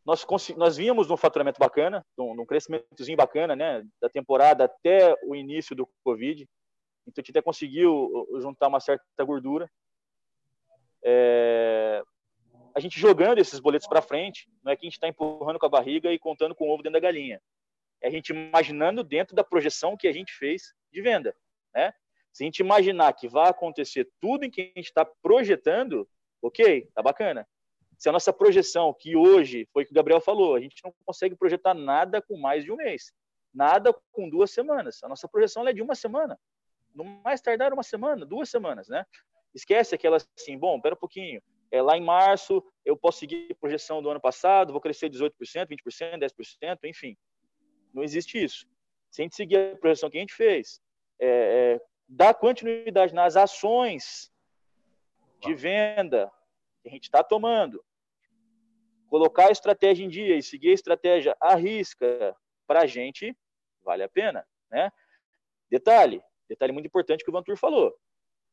nós, nós vínhamos num faturamento bacana, num, num crescimentozinho bacana, né, da temporada até o início do Covid. Então, a gente até conseguiu juntar uma certa gordura. É, a gente jogando esses boletos para frente, não é que a gente está empurrando com a barriga e contando com o ovo dentro da galinha. É a gente imaginando dentro da projeção que a gente fez de venda, né? Se a gente imaginar que vai acontecer tudo em que a gente está projetando, Ok, tá bacana. Se a nossa projeção, que hoje foi o que o Gabriel falou, a gente não consegue projetar nada com mais de um mês, nada com duas semanas. A nossa projeção é de uma semana, no mais tardar uma semana, duas semanas, né? Esquece aquela assim, bom, pera um pouquinho, é, lá em março eu posso seguir a projeção do ano passado, vou crescer 18%, 20%, 10%, enfim. Não existe isso. Se a gente seguir a projeção que a gente fez, é, é, dar continuidade nas ações de venda que a gente está tomando, colocar a estratégia em dia e seguir a estratégia à risca, para a gente, vale a pena. Né? Detalhe, detalhe muito importante que o Vantur falou.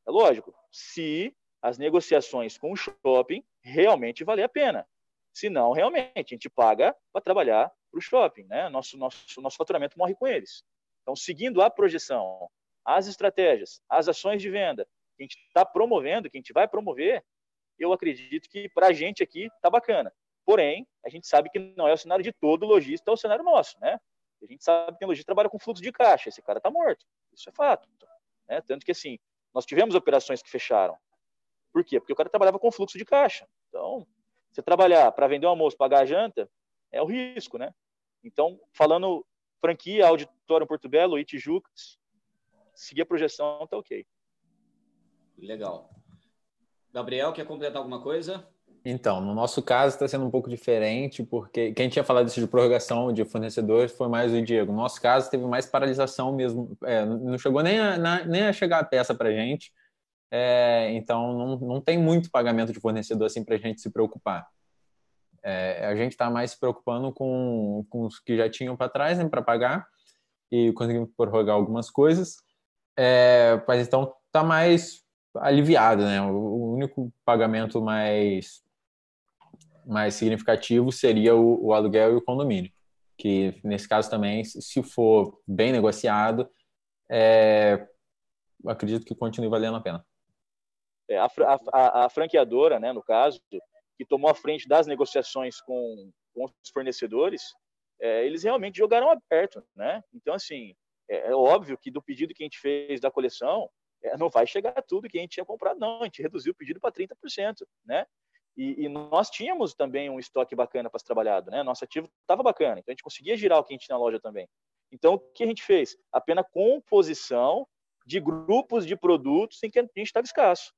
É lógico, se as negociações com o shopping realmente valer a pena. Se não, realmente, a gente paga para trabalhar para o shopping. Né? Nosso, nosso, nosso faturamento morre com eles. Então, seguindo a projeção, as estratégias, as ações de venda, que a gente está promovendo, que a gente vai promover, eu acredito que para a gente aqui está bacana. Porém, a gente sabe que não é o cenário de todo lojista, é o cenário nosso, né? A gente sabe que tem lojista trabalha com fluxo de caixa, esse cara está morto. Isso é fato. Né? Tanto que, assim, nós tivemos operações que fecharam. Por quê? Porque o cara trabalhava com fluxo de caixa. Então, você trabalhar para vender o almoço, pagar a janta, é o risco, né? Então, falando franquia, auditório Porto Belo e Tijucas, seguir a projeção, tá ok. Legal. Gabriel, quer completar alguma coisa? Então, no nosso caso está sendo um pouco diferente, porque quem tinha falado isso de prorrogação de fornecedores foi mais o Diego. No nosso caso, teve mais paralisação mesmo. É, não chegou nem a, na, nem a chegar a peça para a gente. É, então, não, não tem muito pagamento de fornecedor assim para a gente se preocupar. É, a gente está mais se preocupando com, com os que já tinham para trás né, para pagar e conseguimos prorrogar algumas coisas. É, mas então está mais aliviado, né? O único pagamento mais mais significativo seria o, o, aluguel e o condomínio, que nesse caso também, se for bem negociado, é, acredito que continue valendo a pena. É, a, a, a, franqueadora, né, no caso, que tomou a frente das negociações com, com os fornecedores, é, eles realmente jogaram aberto, né? Então, assim, é, é, óbvio que do pedido que a gente fez da coleção, não vai chegar tudo que a gente tinha comprado, não. A gente reduziu o pedido para 30%, né? E, e, nós tínhamos também um estoque bacana para ser trabalhado, né? Nosso ativo estava bacana, então a gente conseguia girar o que a gente tinha na loja também. Então, o que a gente fez? Apenas composição de grupos de produtos em que a gente estava escasso.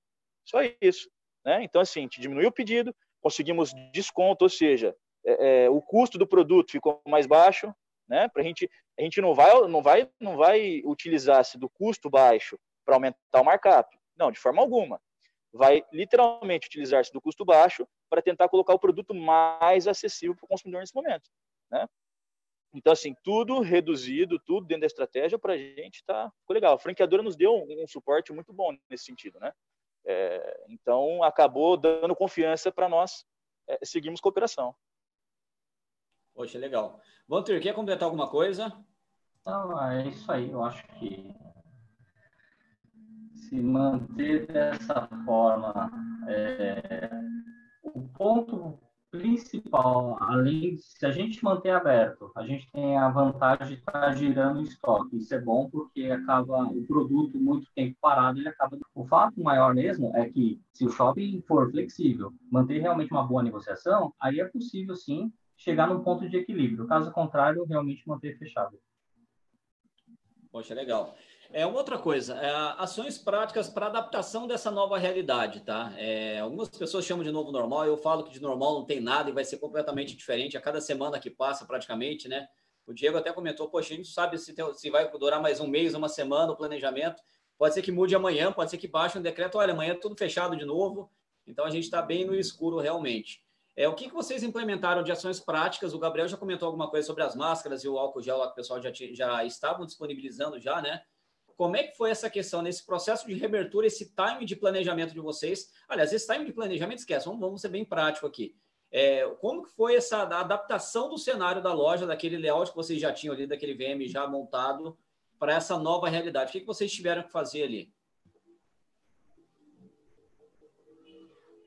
Só isso. Né? Então, assim, a gente diminuiu o pedido, conseguimos desconto, ou seja, é, é, o custo do produto ficou mais baixo, né? Para a gente, a gente não vai, não vai, não vai utilizar-se do custo baixo para aumentar o markup. Não, de forma alguma vai literalmente utilizar-se do custo baixo para tentar colocar o produto mais acessível para o consumidor nesse momento. Né? Então, assim, tudo reduzido, tudo dentro da estratégia, para a gente está legal. A franqueadora nos deu um, um, suporte muito bom nesse sentido, né? É, então, acabou dando confiança para nós é, seguirmos cooperação. Poxa, legal. Walter, quer completar alguma coisa? Não, é isso aí. Eu acho que se manter dessa forma. É, o ponto principal, além de se a gente manter aberto, a gente tem a vantagem de estar girando estoque. Isso é bom porque acaba o produto muito tempo parado, ele acaba. O fato maior mesmo é que se o shopping for flexível, manter realmente uma boa negociação, aí é possível sim chegar num ponto de equilíbrio. Caso contrário, realmente manter fechado. Poxa, legal. É uma outra coisa, é, ações práticas para adaptação dessa nova realidade, tá? É, algumas pessoas chamam de novo normal, eu falo que de normal não tem nada e vai ser completamente diferente a cada semana que passa, praticamente, né? O Diego até comentou, poxa, a gente sabe se, tem, se vai durar mais um mês, uma semana o planejamento, pode ser que mude amanhã, pode ser que baixe um decreto, olha, amanhã é tudo fechado de novo, então a gente está bem no escuro realmente. É, o que, que vocês implementaram de ações práticas? O Gabriel já comentou alguma coisa sobre as máscaras e o álcool gel lá que o pessoal já, já estavam disponibilizando já, né? Como é que foi essa questão nesse processo de reabertura, esse time de planejamento de vocês? Aliás, esse time de planejamento, esquece, vamos, vamos ser bem prático aqui. É, como que foi essa adaptação do cenário da loja, daquele layout que vocês já tinham ali, daquele VM já montado, para essa nova realidade? O que, que vocês tiveram que fazer ali?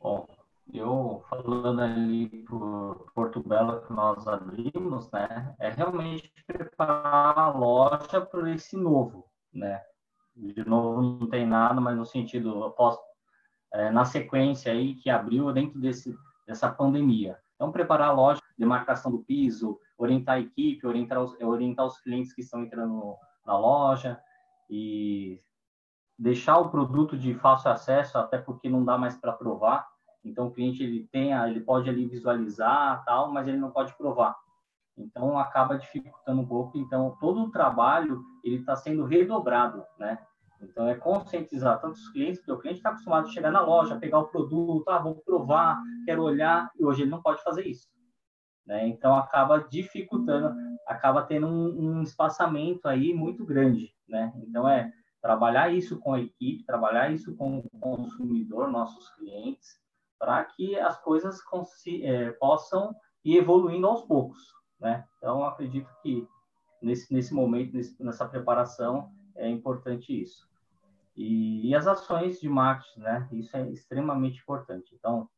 Bom, eu falando ali por Porto Belo que nós abrimos, né, é realmente preparar a loja para esse novo, né? De novo, não tem nada, mas no sentido, posso, é, na sequência aí que abriu dentro desse, dessa pandemia. Então, preparar a loja, demarcação do piso, orientar a equipe, orientar os, orientar os clientes que estão entrando na loja e deixar o produto de fácil acesso, até porque não dá mais para provar. Então, o cliente ele tem, ele pode ali visualizar tal, mas ele não pode provar. Então, acaba dificultando um pouco. Então, todo o trabalho ele está sendo redobrado, né? Então, é conscientizar tanto os clientes, porque o cliente está acostumado a chegar na loja, pegar o produto, ah, vou provar, quero olhar, e hoje ele não pode fazer isso. Né? Então, acaba dificultando, acaba tendo um, um espaçamento aí muito grande, né? Então, é trabalhar isso com a equipe, trabalhar isso com o consumidor, nossos clientes, para que as coisas é, possam ir evoluindo aos poucos, né? Então, acredito que nesse, nesse momento, nesse, nessa preparação, é importante isso. E, e, as ações de marketing, né? Isso é extremamente importante. Então,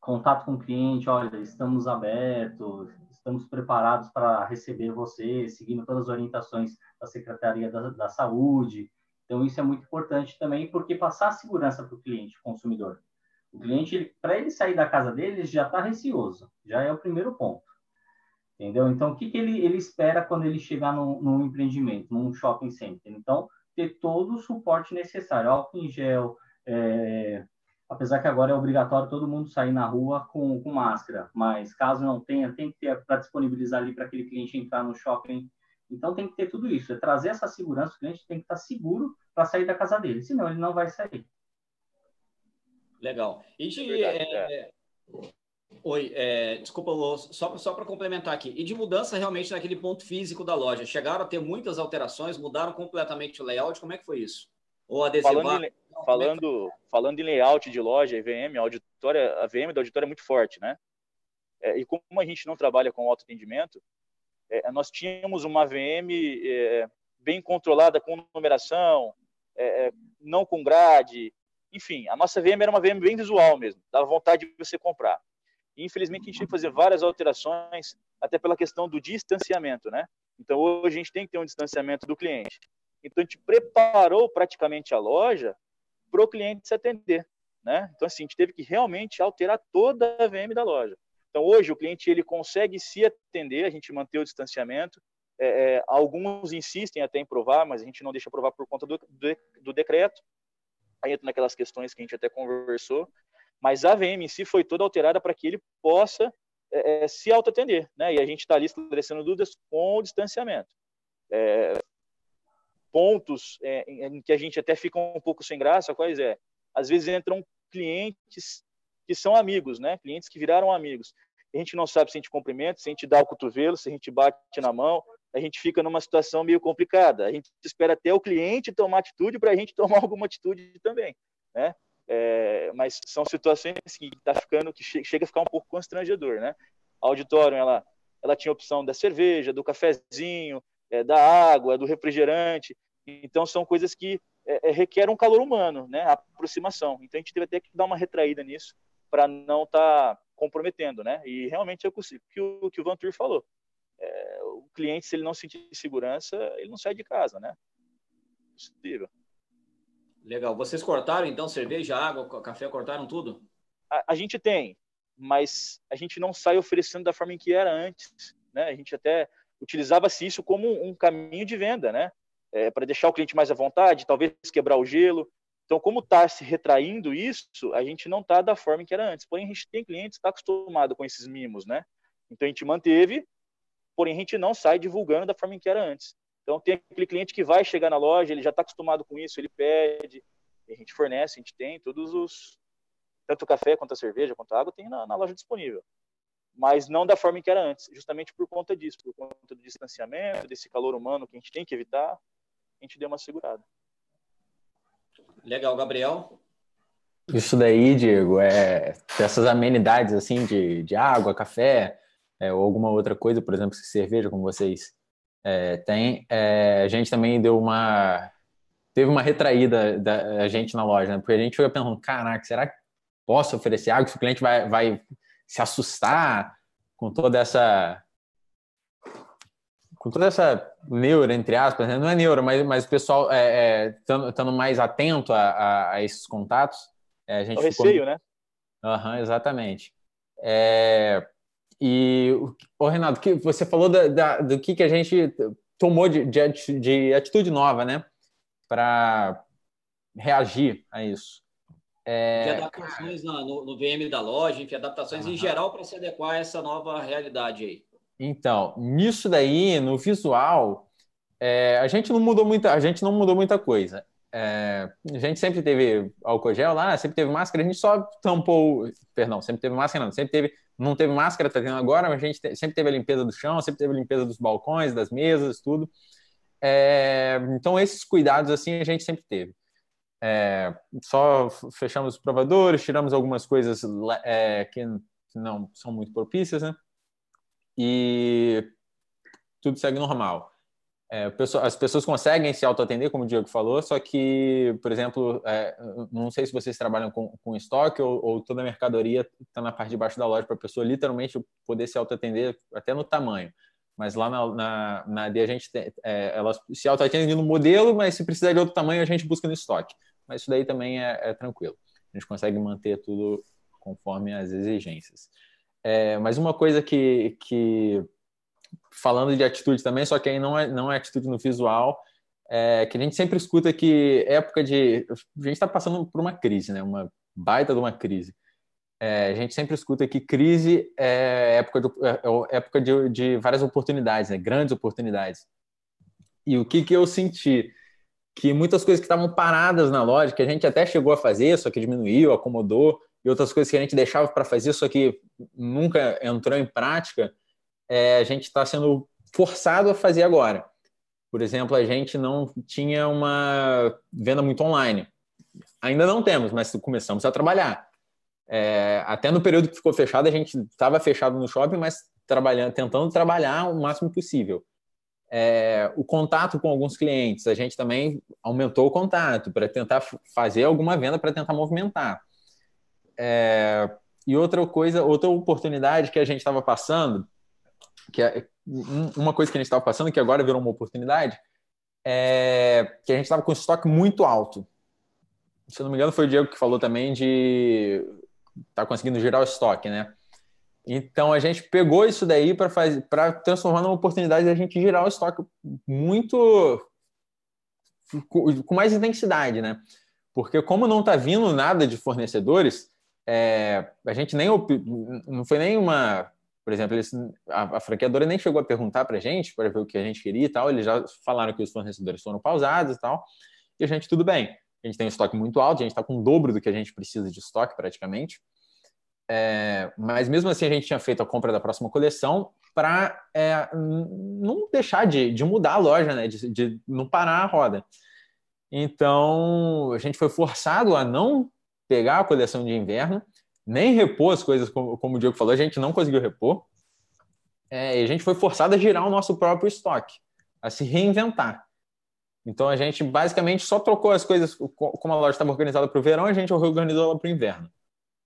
contato com o cliente, olha, estamos abertos, estamos preparados para receber você, seguindo todas as orientações da Secretaria da, da Saúde. Então, isso é muito importante também, porque passar segurança para o cliente, consumidor. O cliente, para ele sair da casa dele, já está receoso, já é o primeiro ponto. Entendeu? Então, o que, que ele, ele espera quando ele chegar num, num empreendimento, num shopping center? Então, ter todo o suporte necessário, álcool em gel, é, apesar que agora é obrigatório todo mundo sair na rua com, com máscara, mas caso não tenha, tem que ter para disponibilizar ali para aquele cliente entrar no shopping. Então tem que ter tudo isso, é trazer essa segurança, o cliente tem que estar seguro para sair da casa dele, senão ele não vai sair. Legal. E de, Verdade, é, é. Oi, é, desculpa, só, só para complementar aqui. E de mudança realmente naquele ponto físico da loja? Chegaram a ter muitas alterações, mudaram completamente o layout? Como é que foi isso? Ou adesivar? Falando, em, Não, falando, é falando em layout de loja, EVM, a auditória, a VM da auditória é muito forte, né? É, e como a gente não trabalha com autoatendimento, é, nós tínhamos uma VM é, bem controlada com numeração, é, não com grade, enfim, a nossa VM era uma VM bem visual mesmo, dava vontade de você comprar. Infelizmente, a gente tem que fazer várias alterações, até pela questão do distanciamento, né? Então, hoje a gente tem que ter um distanciamento do cliente. Então, a gente preparou praticamente a loja para o cliente se atender, né? Então, assim, a gente teve que realmente alterar toda a VM da loja. Então, hoje, o cliente ele consegue se atender, a gente mantém o distanciamento. É, é, alguns insistem até em provar, mas a gente não deixa provar por conta do, do, do decreto. Aí entra naquelas questões que a gente até conversou mas a VM em si foi toda alterada para que ele possa é, é se autoatender, né? E a gente está ali esclarecendo dúvidas com o distanciamento. É, pontos é, em que a gente até fica um pouco sem graça, quais é? Às vezes entram clientes que são amigos, né? Clientes que viraram amigos. A gente não sabe se a gente cumprimenta, se a gente dá o cotovelo, se a gente bate na mão, a gente fica numa situação meio complicada. A gente espera até o cliente tomar atitude para a gente tomar alguma atitude também, né? É, mas são situações que tá ficando que chega a ficar um pouco constrangedor, né? A auditório ela ela tinha opção da cerveja, do cafezinho, é, da água, do refrigerante. Então são coisas que é, é requerem um calor humano, né? A aproximação. Então a gente teve até que dar uma retraída nisso para não estar tá comprometendo, né? E realmente é o que o, que o Vantur falou. É, o cliente, se ele não sentir segurança, ele não sai de casa, né? Possível. Legal. Vocês cortaram então cerveja, água, café, cortaram tudo? A, a, gente tem, mas a gente não sai oferecendo da forma em que era antes, né? A gente até utilizava-se isso como um caminho de venda, né? É, para deixar o cliente mais à vontade, talvez quebrar o gelo. Então, como está se retraindo isso, a gente não está da forma em que era antes. Porém, a gente tem clientes que está acostumado com esses mimos, né? Então, a gente manteve, porém, a gente não sai divulgando da forma em que era antes. Então, tem aquele cliente que vai chegar na loja, ele já está acostumado com isso, ele pede, a gente fornece, a gente tem todos os. Tanto o café quanto a cerveja, quanto a água, tem na, na loja disponível. Mas não da forma que era antes, justamente por conta disso, por conta do distanciamento, desse calor humano que a gente tem que evitar, a gente deu uma segurada. Legal, Gabriel. Isso daí, Diego, é essas amenidades assim de, de água, café, é, ou alguma outra coisa, por exemplo, cerveja, como vocês é, tem. É, a gente também deu uma. Teve uma retraída da gente na loja, né? Porque a gente foi pensando, caraca, será que posso oferecer água? Se o cliente vai, vai se assustar com toda essa. Com toda essa neura, entre aspas, né? não é neura, mas, mas o pessoal estando é, mais atento a, a, a esses contatos. É, a gente o ficou... receio, né? Uhum, exatamente. É, e, o Renato, que você falou da, da, do que, que a gente tomou de, de, de atitude nova, né? Para reagir a isso. É... De adaptações na, no, no, VM da loja, enfim, adaptações uhum. em geral para se adequar a essa nova realidade aí. Então, nisso daí, no visual, é, a gente não mudou muita, a gente não mudou muita coisa. É, a gente sempre teve álcool gel lá, sempre teve máscara, a gente só tampou, perdão, sempre teve máscara não, sempre teve não teve máscara, tá tendo agora, mas a gente sempre teve a limpeza do chão, sempre teve a limpeza dos balcões, das mesas, tudo. É, então, esses cuidados, assim, a gente sempre teve. É, só fechamos os provadores, tiramos algumas coisas é, que não são muito propícias, né? E tudo segue normal. É, as pessoas conseguem se autoatender, como o Diego falou, só que, por exemplo, é, não sei se vocês trabalham com, com estoque ou, ou toda a mercadoria está na parte de baixo da loja para a pessoa literalmente poder se autoatender até no tamanho. Mas lá na, na, na AD a gente tem, é, elas se autoatendem no modelo, mas se precisar de outro tamanho a gente busca no estoque. Mas isso daí também é, é tranquilo. A gente consegue manter tudo conforme as exigências. É, mas uma coisa que, que falando de atitude também, só que aí não é, não é atitude no visual, é que a gente sempre escuta que época de. A gente está passando por uma crise, né? Uma baita de uma crise. É, a gente sempre escuta que crise é época, de, é, é época de, de, várias oportunidades, né? grandes oportunidades. E o que, que eu senti? Que muitas coisas que estavam paradas na loja, que a gente até chegou a fazer, só que diminuiu, acomodou, e outras coisas que a gente deixava para fazer, só que nunca entrou em prática, é, a gente está sendo forçado a fazer agora. Por exemplo, a gente não tinha uma venda muito online. Ainda não temos, mas começamos a trabalhar. É, até no período que ficou fechado, a gente estava fechado no shopping, mas trabalhando, tentando trabalhar o máximo possível. É, o contato com alguns clientes, a gente também aumentou o contato para tentar fazer alguma venda para tentar movimentar. É, e outra coisa, outra oportunidade que a gente estava passando, que é uma coisa que a gente estava passando, que agora virou uma oportunidade, é que a gente estava com estoque muito alto. Se eu não me engano, foi o Diego que falou também de tá conseguindo gerar o estoque, né? Então a gente pegou isso daí para fazer para transformar numa oportunidade de a gente gerar o estoque muito com mais intensidade, né? Porque como não está vindo nada de fornecedores, é, a gente nem não foi nem uma por exemplo, eles, a, a, franqueadora nem chegou a perguntar para a gente, para ver o que a gente queria e tal. Eles já falaram que os fornecedores foram pausados e tal. E a gente, tudo bem. A gente tem um estoque muito alto, a gente está com o dobro do que a gente precisa de estoque, praticamente. É, mas mesmo assim, a gente tinha feito a compra da próxima coleção para é, não deixar de, de, mudar a loja, né? De, de não parar a roda. Então, a gente foi forçado a não pegar a coleção de inverno nem repor as coisas, como, como o Diego falou, a gente não conseguiu repor. É, a gente foi forçado a girar o nosso próprio estoque, a se reinventar. Então a gente basicamente só trocou as coisas, como a loja estava organizada para o verão, a gente reorganizou ela para o inverno.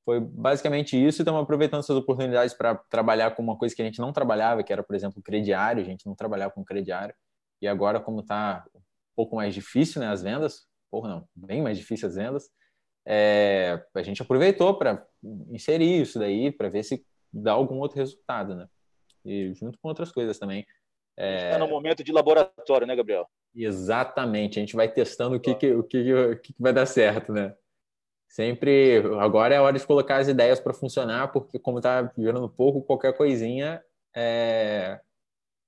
Foi basicamente isso e estamos aproveitando essas oportunidades para trabalhar com uma coisa que a gente não trabalhava, que era, por exemplo, crediário, a gente não trabalhava com crediário. E agora, como está um pouco mais difícil né, as vendas, porra não, bem mais difícil as vendas, é, a gente aproveitou para inserir isso daí, para ver se dá algum outro resultado, né? E junto com outras coisas também. É... Está no momento de laboratório, né, Gabriel? Exatamente, a gente vai testando o que, que, o que, o que vai dar certo, né? Sempre, agora é hora de colocar as ideias para funcionar, porque como está gerando pouco, qualquer coisinha, é...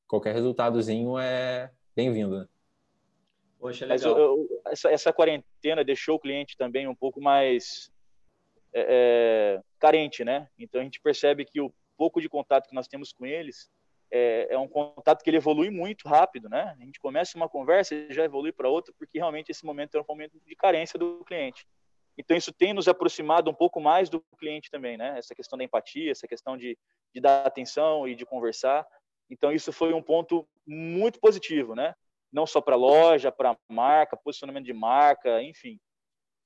qualquer resultadozinho é bem-vindo, né? Poxa, legal. Eu, eu, essa, essa, quarentena deixou o cliente também um pouco mais é, é, carente, né? Então a gente percebe que o pouco de contato que nós temos com eles é, é um contato que ele evolui muito rápido, né? A gente começa uma conversa e já evolui para outra, porque realmente esse momento é um momento de carência do cliente. Então isso tem nos aproximado um pouco mais do cliente também, né? Essa questão da empatia, essa questão de, de dar atenção e de conversar. Então isso foi um ponto muito positivo, né? Não só para loja, para marca, posicionamento de marca, enfim.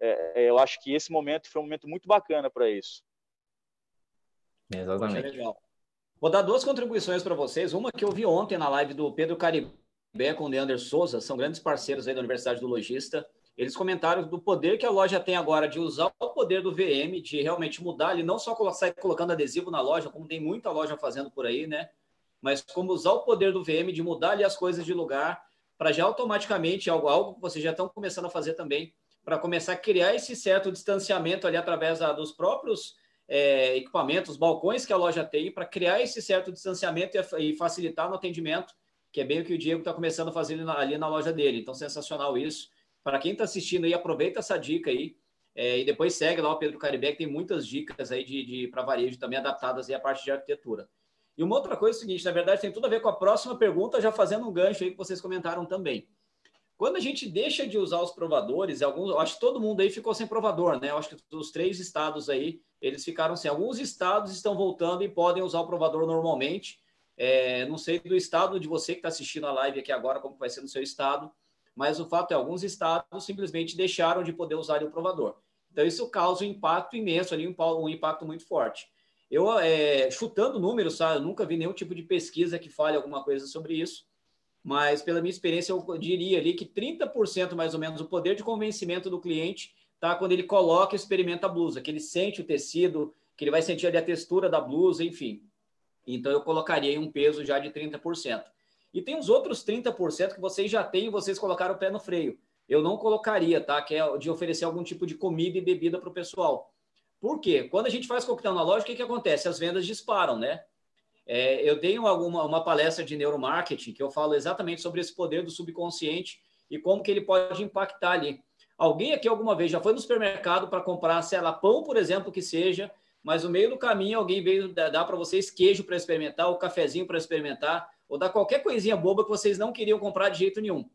É, é, eu acho que esse momento foi um momento muito bacana para isso. Exatamente. legal. Vou dar duas contribuições para vocês. Uma que eu vi ontem na live do Pedro Caribé com o Leander Souza, são grandes parceiros aí da Universidade do Logista. Eles comentaram do poder que a loja tem agora de usar o poder do VM, de realmente mudar ali, não só sair colocando adesivo na loja, como tem muita loja fazendo por aí, né? Mas como usar o poder do VM de mudar ali as coisas de lugar para já automaticamente, algo, algo que vocês já estão começando a fazer também, para começar a criar esse certo distanciamento ali através da, dos próprios é, equipamentos, balcões que a loja tem, para criar esse certo distanciamento e, e, facilitar no atendimento, que é bem o que o Diego está começando a fazer ali na, ali na, loja dele. Então, sensacional isso. Para quem está assistindo aí, aproveita essa dica aí. É, e depois segue lá o Pedro Caribe, que tem muitas dicas aí de, de para varejo também adaptadas aí à parte de arquitetura. E uma outra coisa é o seguinte, na verdade, tem tudo a ver com a próxima pergunta, já fazendo um gancho aí que vocês comentaram também. Quando a gente deixa de usar os provadores, alguns, acho que todo mundo aí ficou sem provador, né? Eu acho que os três estados aí, eles ficaram sem. Alguns estados estão voltando e podem usar o provador normalmente. É, não sei do estado de você que está assistindo a live aqui agora, como vai ser no seu estado, mas o fato é alguns estados simplesmente deixaram de poder usar o provador. Então, isso causa um impacto imenso ali, um impacto muito forte. Eu, é, chutando números, sabe? Eu nunca vi nenhum tipo de pesquisa que fale alguma coisa sobre isso, mas pela minha experiência, eu diria ali que 30% mais ou menos o poder de convencimento do cliente tá quando ele coloca e experimenta a blusa, que ele sente o tecido, que ele vai sentir ali a textura da blusa, enfim. Então eu colocaria um peso já de 30%. E tem os outros 30% que vocês já têm e vocês colocaram o pé no freio. Eu não colocaria, tá? Que é de oferecer algum tipo de comida e bebida para o pessoal. Por quê? Quando a gente faz coquetel na loja, o que, que acontece? As vendas disparam, né? É, eu tenho alguma, uma palestra de neuromarketing que eu falo exatamente sobre esse poder do subconsciente e como que ele pode impactar ali. Alguém aqui alguma vez já foi no supermercado para comprar, sei lá, pão, por exemplo, que seja, mas no meio do caminho alguém veio dar para vocês queijo para experimentar, ou cafezinho para experimentar, ou dar qualquer coisinha boba que vocês não queriam comprar de jeito nenhum.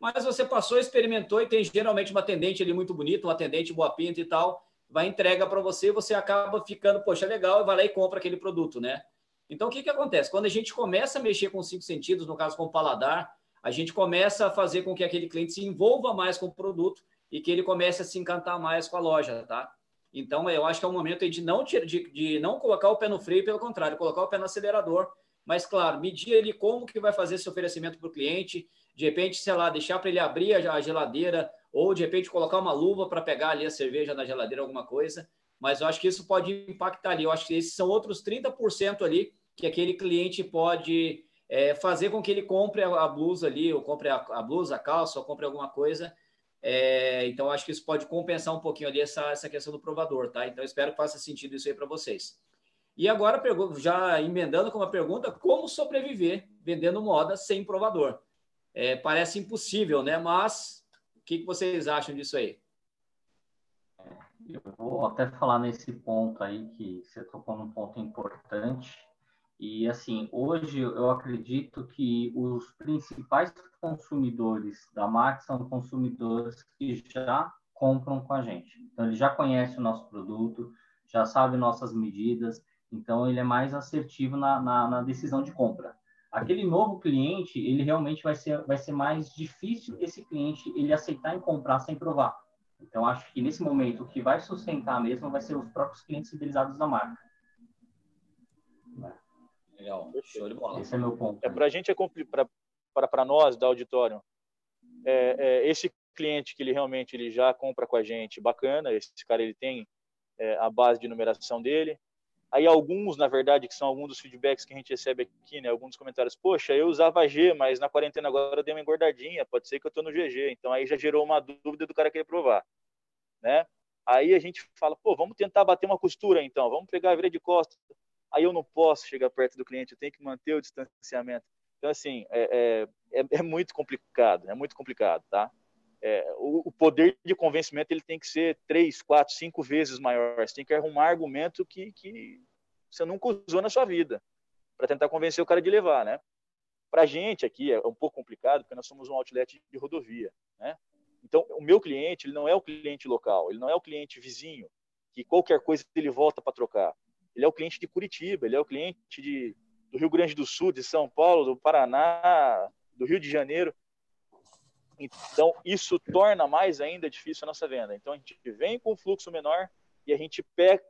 Mas você passou, experimentou e tem geralmente uma atendente ali muito bonita, um atendente boa pinta e tal, vai entrega para você, você acaba ficando, poxa, legal, e vai lá e compra aquele produto, né? Então, o que, que acontece? Quando a gente começa a mexer com cinco sentidos, no caso com o paladar, a gente começa a fazer com que aquele cliente se envolva mais com o produto e que ele comece a se encantar mais com a loja, tá? Então, eu acho que é o momento de não, de, de não colocar o pé no freio, pelo contrário, colocar o pé no acelerador, mas, claro, medir ele como que vai fazer esse oferecimento para o cliente, de repente, sei lá, deixar para ele abrir a geladeira, ou de repente colocar uma luva para pegar ali a cerveja na geladeira, alguma coisa, mas eu acho que isso pode impactar ali. Eu acho que esses são outros 30% ali que aquele cliente pode é, fazer com que ele compre a, blusa ali, ou compre a, a blusa, a calça, ou compre alguma coisa. É, então, acho que isso pode compensar um pouquinho ali essa, essa questão do provador, tá? Então, espero que faça sentido isso aí para vocês. E agora, já emendando com uma pergunta, como sobreviver vendendo moda sem provador? É, parece impossível, né? Mas que, que vocês acham disso aí? Eu vou até falar nesse ponto aí que você tocou num ponto importante. E assim, hoje eu acredito que os principais consumidores da marca são consumidores que já compram com a gente. Então ele já conhece o nosso produto, já sabe nossas medidas, então ele é mais assertivo na, na, na decisão de compra. Aquele novo cliente, ele realmente vai ser, vai ser mais difícil esse cliente ele aceitar em comprar sem provar então, acho que nesse momento o que vai sustentar mesmo vai ser os próprios clientes fidelizados da marca. Legal, show de bola. Esse é meu ponto. É, para a gente, é para nós da auditório, é, é, esse cliente que ele realmente ele já compra com a gente, bacana, esse cara ele tem é, a base de numeração dele. Aí alguns, na verdade, que são alguns dos feedbacks que a gente recebe aqui, né, alguns comentários, poxa, eu usava G, mas na quarentena agora dei uma engordadinha, pode ser que eu estou no GG. Então aí já gerou uma dúvida do cara querer provar né? Aí a gente fala, pô, vamos tentar bater uma costura então, vamos pegar a vira de costas. Aí eu não posso chegar perto do cliente, eu tenho que manter o distanciamento. Então, assim, é, é, é, é muito complicado, é muito complicado, tá? É, o, o, poder de convencimento ele tem que ser três, quatro, cinco vezes maior. Você tem que arrumar argumento que, que você nunca usou na sua vida para tentar convencer o cara de levar, né? Para a gente aqui é um pouco complicado porque nós somos um outlet de rodovia, né? Então, o meu cliente, ele não é o cliente local, ele não é o cliente vizinho, que qualquer coisa ele volta para trocar. Ele é o cliente de Curitiba, ele é o cliente de, do Rio Grande do Sul, de São Paulo, do Paraná, do Rio de Janeiro. Então, isso torna mais ainda difícil a nossa venda. Então, a gente vem com um fluxo menor e a gente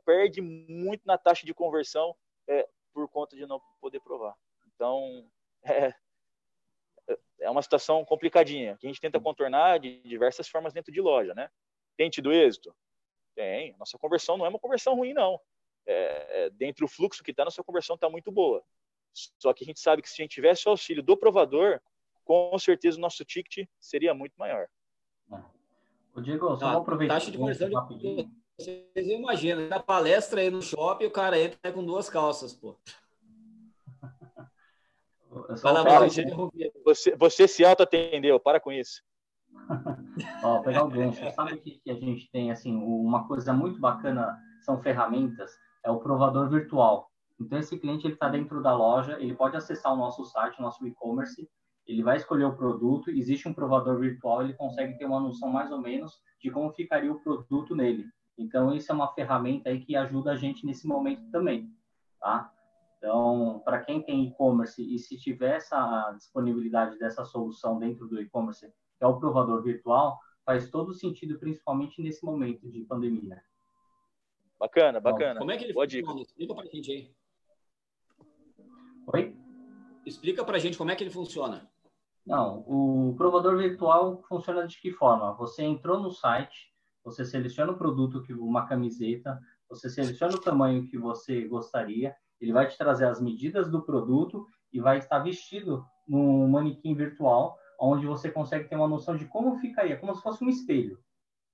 perde muito na taxa de conversão é, por conta de não poder provar. Então, é, é uma situação complicadinha, que a gente tenta contornar de diversas formas dentro de loja, né? Tem tido êxito? Tem. Nossa conversão não é uma conversão ruim, não. É, é, dentro do fluxo que está, nossa conversão está muito boa. Só que a gente sabe que se a gente tivesse o auxílio do provador, com certeza o nosso ticket seria muito maior. O Diego, só ah, vou aproveitar. Taxa de conversão de... Vocês imaginam, na palestra aí no shopping, o cara entra com duas calças, pô. Você, você se auto-atendeu, para com isso. Ó, pegar o gancho. Sabe que, que a gente tem, assim, uma coisa muito bacana, são ferramentas, é o provador virtual. Então, esse cliente, ele está dentro da loja, ele pode acessar o nosso site, o nosso e-commerce, ele vai escolher o produto, existe um provador virtual, ele consegue ter uma noção mais ou menos de como ficaria o produto nele. Então, isso é uma ferramenta aí que ajuda a gente nesse momento também, tá? Então, para quem tem e-commerce e se tiver essa disponibilidade dessa solução dentro do e-commerce, que é o provador virtual, faz todo sentido, principalmente nesse momento de pandemia. Bacana, bacana. Como é que ele Boa funciona? Dica. Explica para a gente aí. Oi? Explica para a gente como é que ele funciona. Não, o provador virtual funciona de que forma? Você entrou no site, você seleciona o produto, que uma camiseta, você seleciona o tamanho que você gostaria, ele vai te trazer as medidas do produto e vai estar vestido num manequim virtual, onde você consegue ter uma noção de como ficaria, como se fosse um espelho,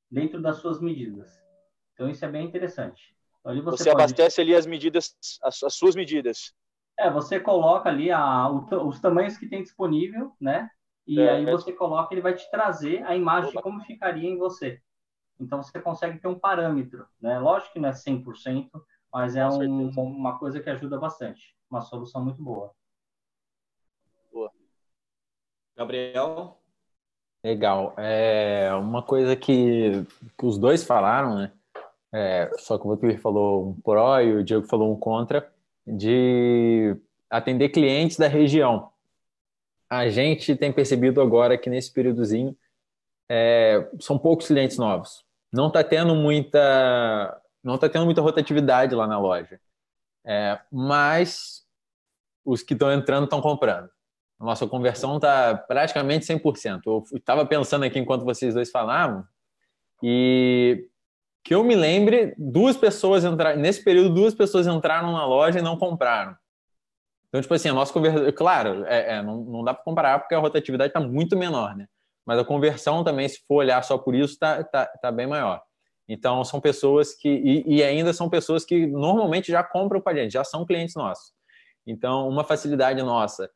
dentro das suas medidas. Então, isso é bem interessante. Então, você, você pode... abastece ali as medidas, as, as, suas medidas. É, você coloca ali a, o, os tamanhos que tem disponível, né? E é, aí é. você coloca, ele vai te trazer a imagem Opa. de como ficaria em você. Então você consegue ter um parâmetro, né? Lógico que não é 100%, mas é um, uma coisa que ajuda bastante. Uma solução muito boa. Boa. Gabriel? Legal. É uma coisa que, que os dois falaram, né? É, só que o Votuir falou um pró e o Diego falou um contra, de atender clientes da região. A gente tem percebido agora que nesse períodozinho é, são poucos clientes novos. Não está tendo muita não está tendo muita rotatividade lá na loja. É, mas os que estão entrando estão comprando. A nossa conversão está praticamente 100%. Eu estava pensando aqui enquanto vocês dois falavam, e que eu me lembre, duas pessoas entraram, nesse período, duas pessoas entraram na loja e não compraram. Então, tipo assim, a nossa conversão, claro, é, é, não, não dá para comparar porque a rotatividade está muito menor, né? Mas a conversão também, se for olhar só por isso, está tá, tá bem maior. Então, são pessoas que, e, e, ainda são pessoas que normalmente já compram com a gente, já são clientes nossos. Então, uma facilidade nossa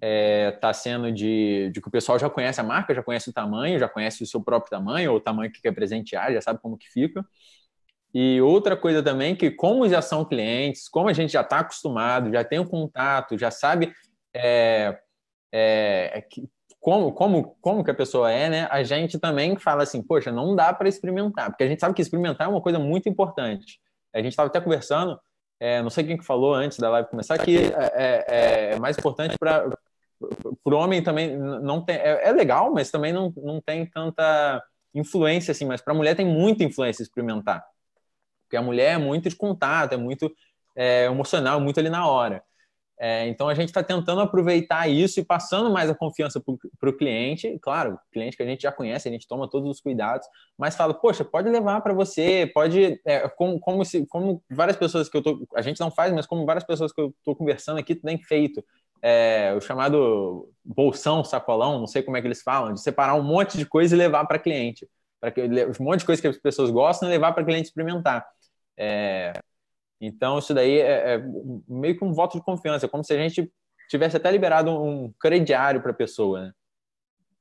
está é, sendo de, de, que o pessoal já conhece a marca, já conhece o tamanho, já conhece o seu próprio tamanho, ou o tamanho que quer presentear, já sabe como que fica. E outra coisa também, que como já são clientes, como a gente já está acostumado, já tem o um contato, já sabe é, é, como, como, como que a pessoa é, né? A gente também fala assim, poxa, não dá para experimentar, porque a gente sabe que experimentar é uma coisa muito importante. A gente estava até conversando, é, não sei quem que falou antes da live começar, que é, é, é, é mais importante para o homem também não tem é, é, legal, mas também não, não tem tanta influência assim, mas para mulher tem muita influência experimentar, porque a mulher é muito de contato, é muito é, emocional, muito ali na hora. É, então a gente está tentando aproveitar isso e passando mais a confiança para o cliente. Claro, cliente que a gente já conhece, a gente toma todos os cuidados, mas fala, poxa, pode levar para você, pode. É, como, como, se, como várias pessoas que eu tô. A gente não faz, mas como várias pessoas que eu estou conversando aqui têm feito. É, o chamado bolsão, sacolão, não sei como é que eles falam, de separar um monte de coisa e levar para cliente. Para que um monte de coisa que as pessoas gostam e levar para cliente experimentar. É, então, isso daí é, é, meio que um voto de confiança, como se a gente tivesse até liberado um crediário para a pessoa. Né?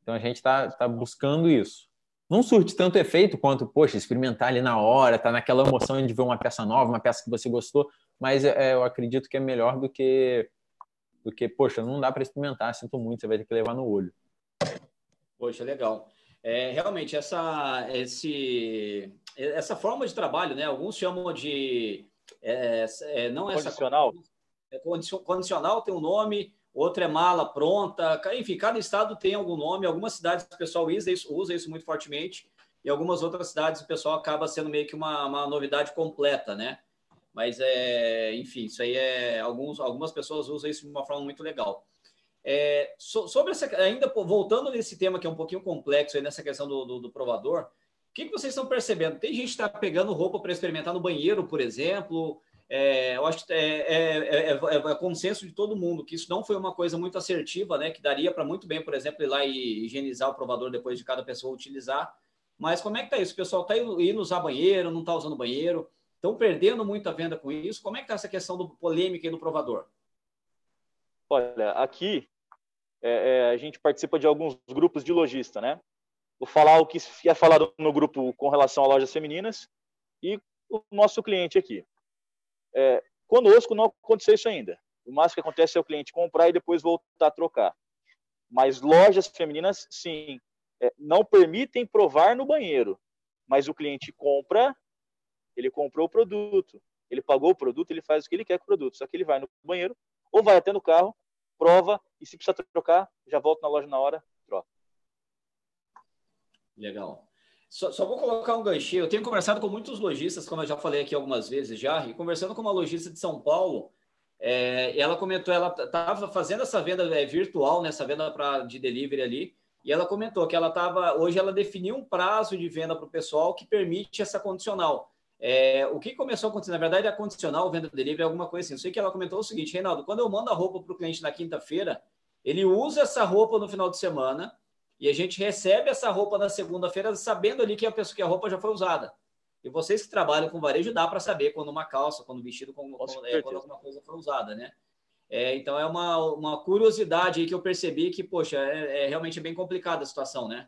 Então, a gente está tá buscando isso. Não surte tanto efeito quanto, poxa, experimentar ali na hora, tá naquela emoção de ver uma peça nova, uma peça que você gostou, mas é, eu acredito que é melhor do que, do que poxa, não dá para experimentar, sinto muito, você vai ter que levar no olho. Poxa, legal. É, realmente, essa, esse, essa forma de trabalho, né? Alguns chamam de é, é, não é condicional. Essa, é condicional tem um nome, outro é mala pronta. Enfim, cada estado tem algum nome. Algumas cidades o pessoal usa isso, usa isso muito fortemente, e algumas outras cidades o pessoal acaba sendo meio que uma, uma novidade completa, né? Mas é, enfim, isso aí é alguns, algumas pessoas usam isso de uma forma muito legal. É, so, sobre essa, ainda voltando nesse tema que é um pouquinho complexo aí nessa questão do, do, do provador, o que, que vocês estão percebendo? Tem gente que está pegando roupa para experimentar no banheiro, por exemplo. É, eu acho que é, é, é, consenso de todo mundo que isso não foi uma coisa muito assertiva, né? Que daria para muito bem, por exemplo, ir lá e higienizar o provador depois de cada pessoa utilizar. Mas como é que tá isso? O pessoal está indo usar banheiro, não está usando banheiro, estão perdendo muita venda com isso. Como é que está essa questão do polêmica e do provador? Olha, aqui é, é, a gente participa de alguns grupos de lojista, né? Vou falar o que é falado no grupo com relação a lojas femininas e o nosso cliente aqui. É, conosco não aconteceu isso ainda. O máximo que acontece é o cliente comprar e depois voltar a trocar. Mas lojas femininas, sim, é, não permitem provar no banheiro. Mas o cliente compra, ele comprou o produto, ele pagou o produto, ele faz o que ele quer com o produto. Só que ele vai no banheiro ou vai até no carro, prova e se precisar trocar, já volta na loja na hora, troca. Legal. Só, só, vou colocar um ganchinho. Eu tenho conversado com muitos lojistas, como eu já falei aqui algumas vezes já, e conversando com uma lojista de São Paulo, é, ela comentou, ela estava fazendo essa venda é, virtual, né, venda pra, de delivery ali, e ela comentou que ela estava, hoje ela definiu um prazo de venda para o pessoal que permite essa condicional. É, o que começou a acontecer, na verdade, a condicional, venda delivery, é alguma coisa assim. Eu sei que ela comentou o seguinte, Reinaldo, quando eu mando a roupa para o cliente na quinta-feira, Ele usa essa roupa no final de semana e a gente recebe essa roupa na segunda-feira sabendo ali que a pessoa que a roupa já foi usada. E vocês que trabalham com varejo dá para saber quando uma calça, quando um vestido, quando, quando, é, quando alguma coisa foi usada, né? É, então é uma, uma curiosidade aí que eu percebi que, poxa, é, é realmente bem complicada a situação, né?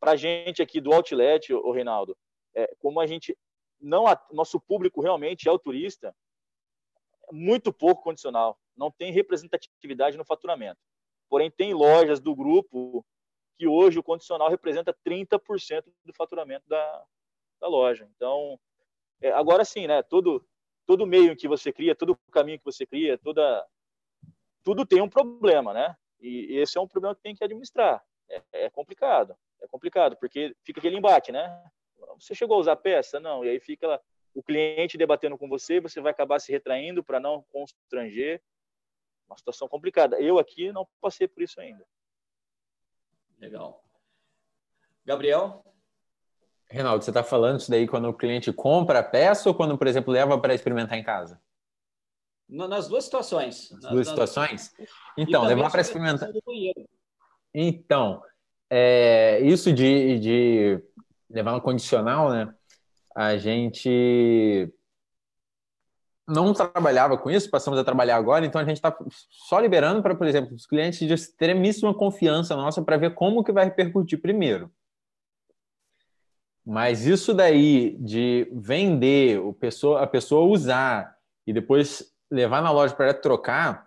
Para a gente aqui do Outlet, o Reinaldo, é, como a gente não, nosso público realmente é o turista, muito pouco condicional, não tem representatividade no faturamento. Porém, tem lojas do grupo que hoje o condicional representa 30% do faturamento da, da loja. Então, é, agora sim, né? Todo, todo meio que você cria, todo caminho que você cria, toda, tudo tem um problema, né? E, e esse é um problema que tem que administrar. É, é, complicado, é complicado, porque fica aquele embate, né? Você chegou a usar peça? Não. E aí fica o cliente debatendo com você, você vai acabar se retraindo para não constranger. Uma situação complicada. Eu aqui não passei por isso ainda. Legal. Gabriel? Reinaldo, você está falando isso daí quando o cliente compra a peça ou quando, por exemplo, leva para experimentar em casa? Nas duas situações. Nas duas situações? Então, levar para experimentar. Então, é, isso de, de levar no condicional, né? A gente não trabalhava com isso, passamos a trabalhar agora, então a gente está só liberando para, por exemplo, os clientes de extremíssima confiança nossa para ver como que vai repercutir primeiro. Mas isso daí de vender, o pessoa, a pessoa usar e depois levar na loja para trocar,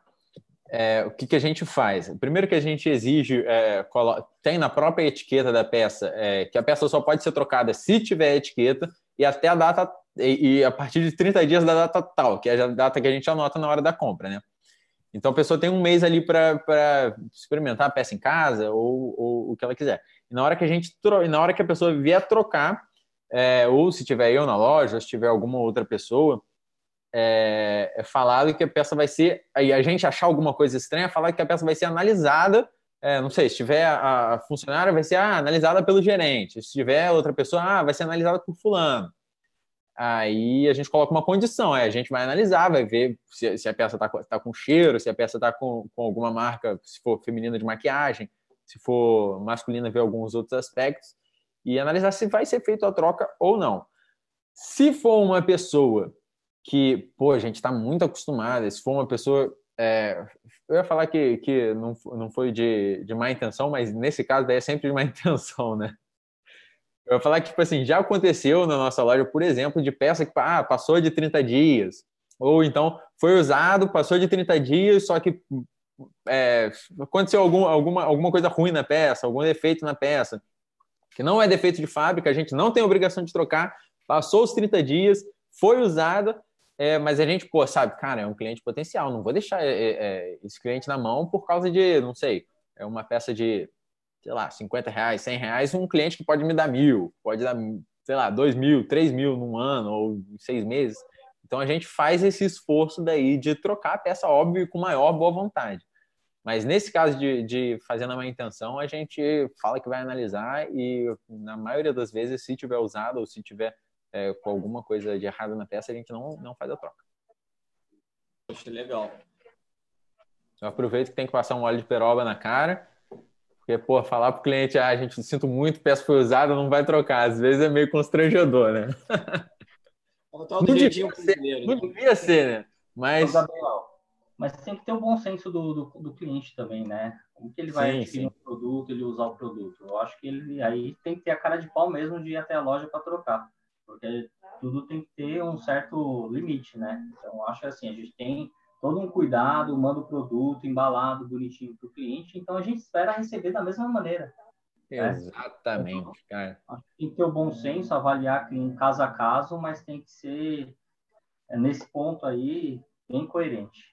é, o que, que a gente faz? Primeiro que a gente exige, é, tem na própria etiqueta da peça, é, que a peça só pode ser trocada se tiver etiqueta e até a data, e, e, a partir de 30 dias da data tal, que é a data que a gente anota na hora da compra, né? Então a pessoa tem um mês ali para experimentar a peça em casa ou, ou, o que ela quiser. E na hora que a gente na hora que a pessoa vier trocar, é, ou se tiver eu na loja, ou se tiver alguma outra pessoa, é, é, falado que a peça vai ser. Aí a gente achar alguma coisa estranha, falar que a peça vai ser analisada. É, não sei, se tiver a, a funcionária, vai ser ah, analisada pelo gerente. Se tiver outra pessoa, ah, vai ser analisada por fulano. Aí a gente coloca uma condição, é, a gente vai analisar, vai ver se, se a peça está tá com cheiro, se a peça está com, com alguma marca, se for feminina de maquiagem, se for masculina, ver alguns outros aspectos e analisar se vai ser feita a troca ou não. Se for uma pessoa que, pô, a gente está muito acostumada, se for uma pessoa. É, eu ia falar que, que não, não foi de, de má intenção, mas nesse caso daí é sempre de má intenção, né? Eu ia falar que, tipo assim, já aconteceu na nossa loja, por exemplo, de peça que ah, passou de 30 dias. Ou então foi usado, passou de 30 dias, só que é, aconteceu algum, alguma, alguma coisa ruim na peça, algum defeito na peça, que não é defeito de fábrica, a gente não tem obrigação de trocar, passou os 30 dias, foi usada, é, mas a gente, pô, sabe, cara, é um cliente potencial, não vou deixar é, é, é esse cliente na mão por causa de, não sei, é uma peça de, sei lá, 50 reais, 100 reais, um cliente que pode me dar mil, pode dar, sei lá, dois mil, três mil num ano ou seis meses. Então a gente faz esse esforço daí de trocar a peça, óbvio, com maior boa vontade. Mas nesse caso de, de fazer na má intenção, a gente fala que vai analisar e, na maioria das vezes, se tiver usado ou se tiver é, com alguma coisa de errado na peça, a gente não, não faz a troca. Poxa, legal. Eu aproveito que tem que passar um óleo de peroba na cara, porque, pô, falar pro cliente, ah, a gente sinto muito, peça foi usada, não vai trocar. Às vezes é meio constrangedor, né? Não devia, ser, não devia ser, né? Mas... Mas tem que ter o bom senso do, do, do cliente também, né? Como que ele vai sim, adquirir sim. um produto, ele usar o produto. Eu acho que ele aí tem que ter a cara de pau mesmo de ir até a loja para trocar porque tudo tem que ter um certo limite, né? Então, acho assim, a gente tem todo um cuidado, manda o produto embalado, bonitinho para o cliente, então a gente espera receber da mesma maneira. Né? Exatamente, então, cara. Tem que ter o bom senso, avaliar em caso a caso, mas tem que ser, é, nesse ponto aí, bem coerente.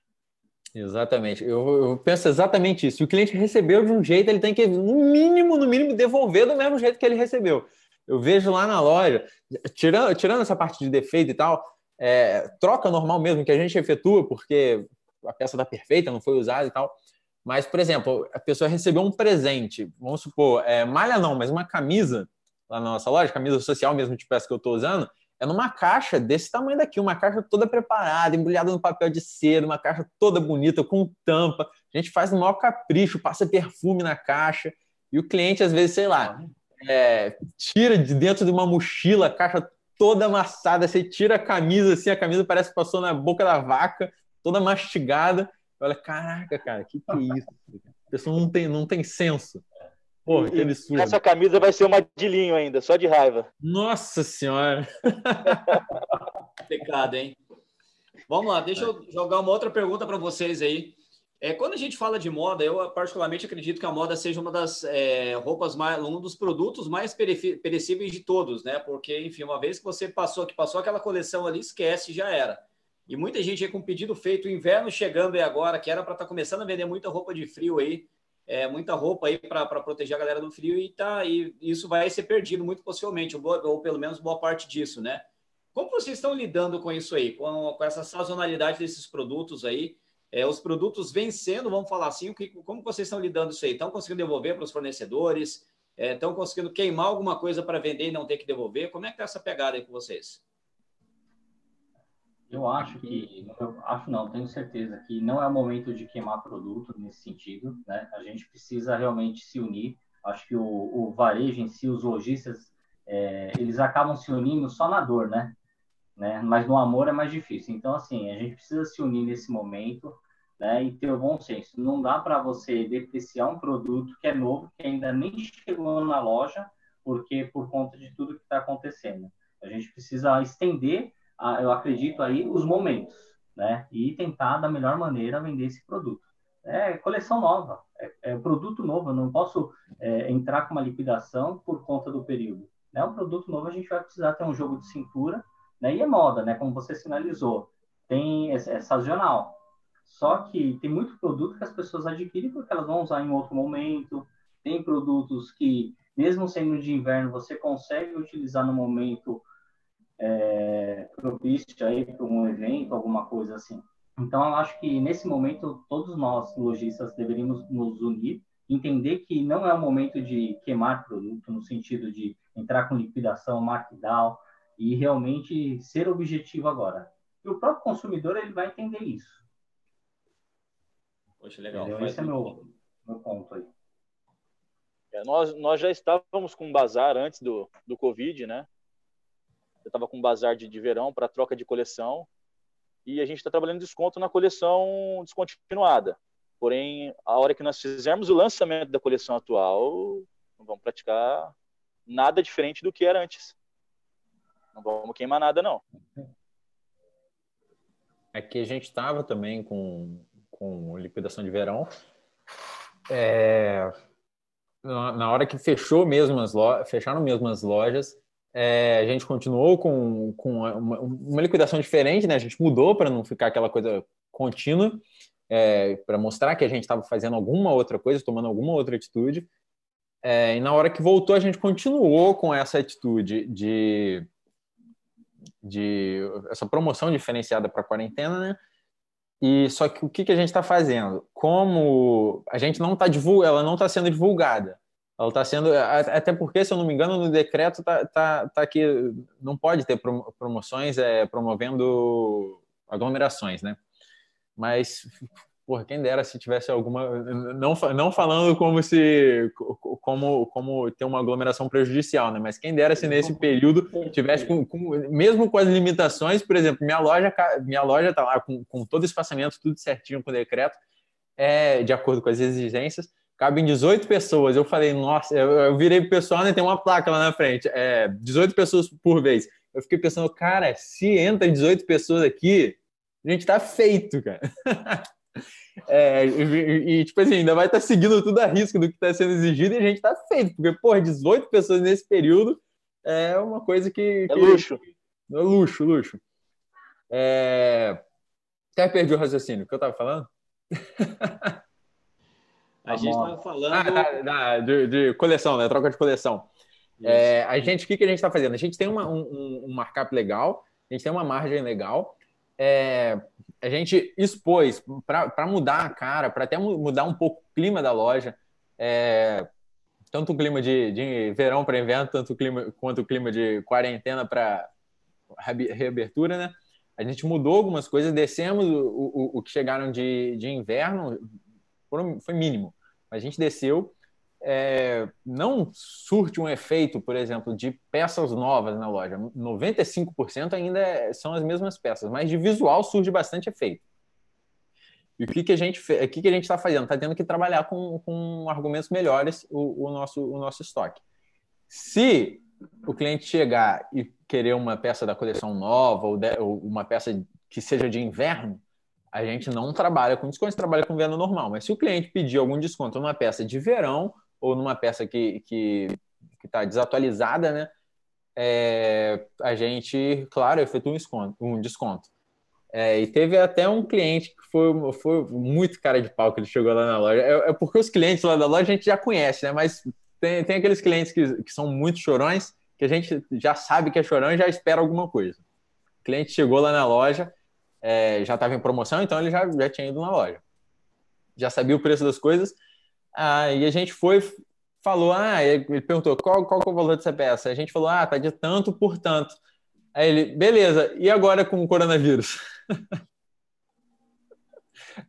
Exatamente. Eu, eu, penso exatamente isso. Se o cliente recebeu de um jeito, ele tem que, no mínimo, no mínimo, devolver do mesmo jeito que ele recebeu. Eu vejo lá na loja, tirando, tirando essa parte de defeito e tal, é, troca normal mesmo que a gente efetua, porque a peça está perfeita, não foi usada e tal. Mas, por exemplo, a pessoa recebeu um presente, vamos supor, é, malha não, mas uma camisa lá na nossa loja, camisa social mesmo de peça que eu estou usando, é numa caixa desse tamanho daqui, uma caixa toda preparada, embrulhada no papel de cera, uma caixa toda bonita, com tampa. A gente faz no maior capricho, passa perfume na caixa. E o cliente, às vezes, sei lá, é, tira de dentro de uma mochila a caixa toda amassada. Você tira a camisa, assim, a camisa parece que passou na boca da vaca, toda mastigada. Olha, caraca, cara, que que é isso? A pessoa não tem, não tem senso. Porra, que absurdo. Essa camisa vai ser uma de linho ainda, só de raiva. Nossa senhora. Pecado, hein? Vamos lá, deixa eu jogar uma outra pergunta para vocês aí. É, quando a gente fala de moda, eu particularmente acredito que a moda seja uma das é, roupas mais, um dos produtos mais perecíveis de todos, né? Porque, enfim, uma vez que você passou, que passou aquela coleção ali, esquece, já era. E muita gente aí com pedido feito, o inverno chegando aí agora, que era para estar tá começando a vender muita roupa de frio aí, é, muita roupa aí para proteger a galera do frio e, tá, e isso vai ser perdido muito possivelmente, ou, ou, pelo menos boa parte disso, né? Como vocês estão lidando com isso aí, com, com essa sazonalidade desses produtos aí? É, os produtos vencendo, vamos falar assim, que, como vocês estão lidando isso aí? Estão conseguindo devolver para os fornecedores? É, estão conseguindo queimar alguma coisa para vender e não ter que devolver? Como é que está essa pegada aí com vocês? Eu acho que, eu acho não, tenho certeza que não é o momento de queimar produto nesse sentido, né? A gente precisa realmente se unir. Acho que o, o varejo em si, os lojistas, é, eles acabam se unindo só na dor, né? né? Mas no amor é mais difícil. Então, assim, a gente precisa se unir nesse momento, né? E ter o bom senso. Não dá para você depreciar um produto que é novo, que ainda nem chegou na loja, porque por conta de tudo que está acontecendo. A gente precisa estender eu acredito aí, os momentos, né? E tentar da melhor maneira vender esse produto. É coleção nova, é, é produto novo, eu não posso é, entrar com uma liquidação por conta do período. Né? Um produto novo a gente vai precisar ter um jogo de cintura, né? E é moda, né? Como você sinalizou, tem é, é sazonal. Só que tem muito produto que as pessoas adquirem porque elas vão usar em outro momento. Tem produtos que, mesmo sendo de inverno, você consegue utilizar no momento é, propício aí para um evento, alguma coisa assim. Então, eu acho que nesse momento todos nós lojistas deveríamos nos unir, entender que não é o momento de queimar produto no sentido de entrar com liquidação, markdown e realmente ser objetivo agora. E o próprio consumidor ele vai entender isso. Poxa, legal. Esse é meu, meu ponto aí. É, nós, nós já estávamos com um bazar antes do, do Covid, né? eu estava com um bazar de, de verão para troca de coleção e a gente está trabalhando desconto na coleção descontinuada. Porém, a hora que nós fizermos o lançamento da coleção atual, não vamos praticar nada diferente do que era antes. Não vamos queimar nada, não. Aqui a gente estava também com, com liquidação de verão. É, na hora que fechou mesmo as lojas, fecharam mesmo as lojas, é, a gente continuou com, com uma, uma, liquidação diferente, né? A gente mudou para não ficar aquela coisa contínua, é, para mostrar que a gente estava fazendo alguma outra coisa, tomando alguma outra atitude. É, e na hora que voltou, a gente continuou com essa atitude de, de essa promoção diferenciada para a quarentena, né? E só que o que, que a gente está fazendo? Como a gente não está ela não está sendo divulgada ela está sendo, até porque, se eu não me engano, no decreto tá, tá, tá que não pode ter promoções é, promovendo aglomerações, né? Mas, porra, quem dera se tivesse alguma, não, não falando como se, como, como ter uma aglomeração prejudicial, né? Mas quem dera se nesse período tivesse, com, com mesmo com as limitações, por exemplo, minha loja, minha loja tá lá com, com todo o espaçamento, tudo certinho com o decreto, é, de acordo com as exigências, cabem 18 pessoas. Eu falei, nossa, eu, eu virei pro pessoal, né? Tem uma placa lá na frente, é 18 pessoas por vez. Eu fiquei pensando, cara, se entra 18 pessoas aqui, a gente tá feito, cara. É, e, e, tipo assim, ainda vai estar tá seguindo tudo a risco do que está sendo exigido e a gente tá feito, porque, porra, 18 pessoas nesse período é uma coisa que. É luxo. é luxo, luxo. É... Até perdi o raciocínio. O que eu tava falando? A tá gente estava falando. Ah, da, da, de, de, coleção, né? Troca de coleção. É, a gente, o que, que a gente está fazendo? A gente tem uma, um, um markup legal, a gente tem uma margem legal. É, a gente expôs para mudar a cara, para até mudar um pouco o clima da loja. É, tanto o clima de, de verão para inverno, tanto o clima quanto o clima de quarentena para reabertura, né? A gente mudou algumas coisas, descemos o, o, o que chegaram de, de inverno, foi mínimo, a gente desceu. É, não surte um efeito, por exemplo, de peças novas na loja. 95% ainda é, são as mesmas peças, mas de visual surge bastante efeito. E o que, que a gente o que, que a gente está fazendo? Está tendo que trabalhar com, com argumentos melhores o, o, nosso, o nosso estoque. Se o cliente chegar e querer uma peça da coleção nova ou, de, ou uma peça que seja de inverno, a gente não trabalha com desconto, trabalha com venda normal. Mas se o cliente pedir algum desconto numa peça de verão ou numa peça que está desatualizada, né, é, a gente, claro, efetua um desconto. Um desconto. É, e teve até um cliente que foi, foi muito cara de pau que ele chegou lá na loja. É, é, porque os clientes lá da loja a gente já conhece, né? Mas tem, tem aqueles clientes que, que são muito chorões, que a gente já sabe que é chorão e já espera alguma coisa. O cliente chegou lá na loja, é, já estava em promoção, então ele já, já tinha ido na loja. Já sabia o preço das coisas. Ah, e a gente foi, falou, ah, ele perguntou qual, qual é o valor dessa peça. A gente falou, ah, tá de tanto por tanto. Aí ele, beleza, e agora com o coronavírus?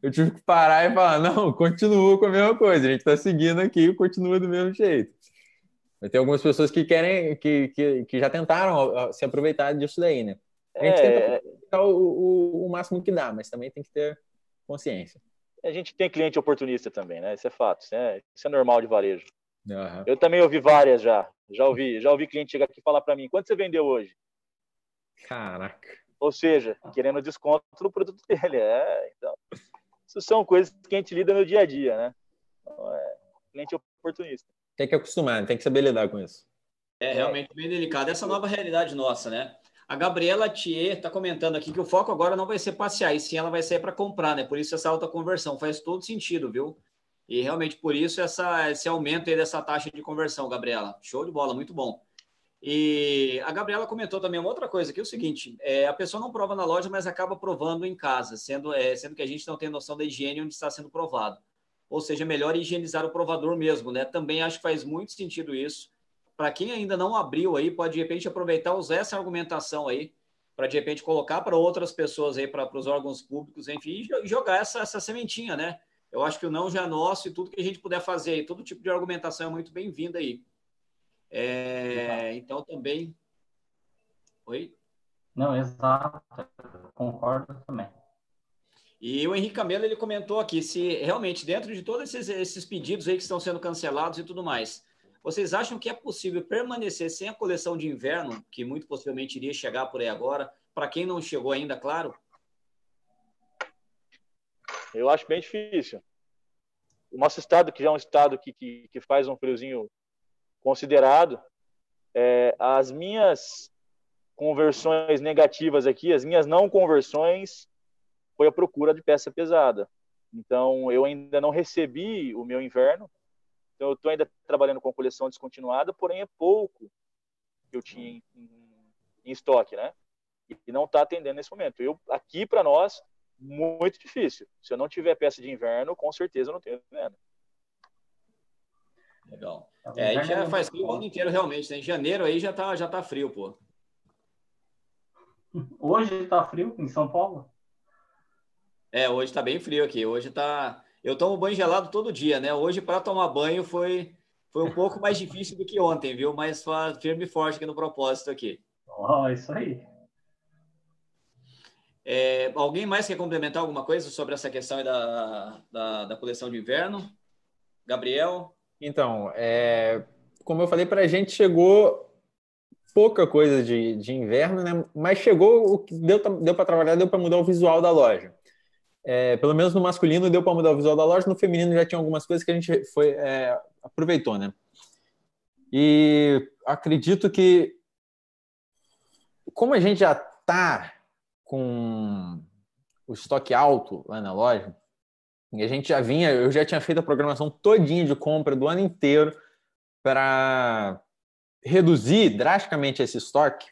eu tive que parar e falar: não, continua com a mesma coisa, a gente está seguindo aqui e continua do mesmo jeito. Mas tem algumas pessoas que querem, que, que, que já tentaram se aproveitar disso daí, né? A gente é... tenta o, o, o máximo que dá, mas também tem que ter consciência. A gente tem cliente oportunista também, né? Isso é fato, isso é, isso é normal de varejo. Uhum. Eu também ouvi várias já. Já ouvi, já ouvi cliente chegar aqui e falar para mim: quanto você vendeu hoje? Caraca. Ou seja, querendo desconto no produto dele. É, então, isso são coisas que a gente lida no dia a dia, né? Então, é, cliente oportunista. Tem que acostumar, tem que saber lidar com isso. É realmente bem delicado. Essa nova realidade nossa, né? A Gabriela Thier está comentando aqui que o foco agora não vai ser passear, e sim ela vai sair para comprar, né? Por isso essa alta conversão faz todo sentido, viu? E realmente por isso essa, esse aumento aí dessa taxa de conversão, Gabriela. Show de bola, muito bom. E a Gabriela comentou também uma outra coisa, que é o seguinte: é, a pessoa não prova na loja, mas acaba provando em casa, sendo, é, sendo que a gente não tem noção da higiene onde está sendo provado. Ou seja, é melhor higienizar o provador mesmo, né? Também acho que faz muito sentido isso. Para quem ainda não abriu aí, pode de repente aproveitar, usar essa argumentação aí, para de repente colocar para outras pessoas aí, para os órgãos públicos, enfim, e jogar essa, essa sementinha, né? Eu acho que o não já é nosso e tudo que a gente puder fazer, todo tipo de argumentação é muito bem-vinda aí. É, então também. Oi? Não, exato. Concordo também. E o Henrique Camelo ele comentou aqui se realmente dentro de todos esses, esses pedidos aí que estão sendo cancelados e tudo mais, vocês acham que é possível permanecer sem a coleção de inverno, que muito possivelmente iria chegar por aí agora, para quem não chegou ainda, claro? Eu acho bem difícil. O nosso estado, que já é um estado que, que, que faz um friozinho considerado. É, as minhas conversões negativas aqui, as minhas não conversões, foi a procura de peça pesada. Então, eu ainda não recebi o meu inverno. Então, eu estou ainda trabalhando com coleção descontinuada, porém é pouco que eu tinha em, em, em estoque, né? E não está atendendo nesse momento. Eu aqui para nós muito difícil. Se eu não tiver peça de inverno, com certeza eu não tenho venda. Legal. É, aí já faz frio o ano inteiro, realmente. Né? Em janeiro aí já tá, já tá frio, pô. Hoje tá frio em São Paulo? É, hoje tá bem frio aqui. Hoje tá. Eu tomo banho gelado todo dia, né? Hoje, para tomar banho, foi, foi um pouco mais difícil do que ontem, viu? Mas firme e forte aqui no propósito aqui. Oh, isso aí. É, alguém mais quer complementar alguma coisa sobre essa questão da, da, da coleção de inverno? Gabriel? Então, é, como eu falei, para a gente chegou pouca coisa de, de inverno, né? mas chegou o que deu, deu para trabalhar, deu para mudar o visual da loja. É, pelo menos no masculino deu para mudar o visual da loja, no feminino já tinha algumas coisas que a gente foi, é, aproveitou, né? E acredito que, como a gente já está com o estoque alto lá na loja, e a gente já vinha, eu já tinha feito a programação todinha de compra do ano inteiro para reduzir drasticamente esse estoque.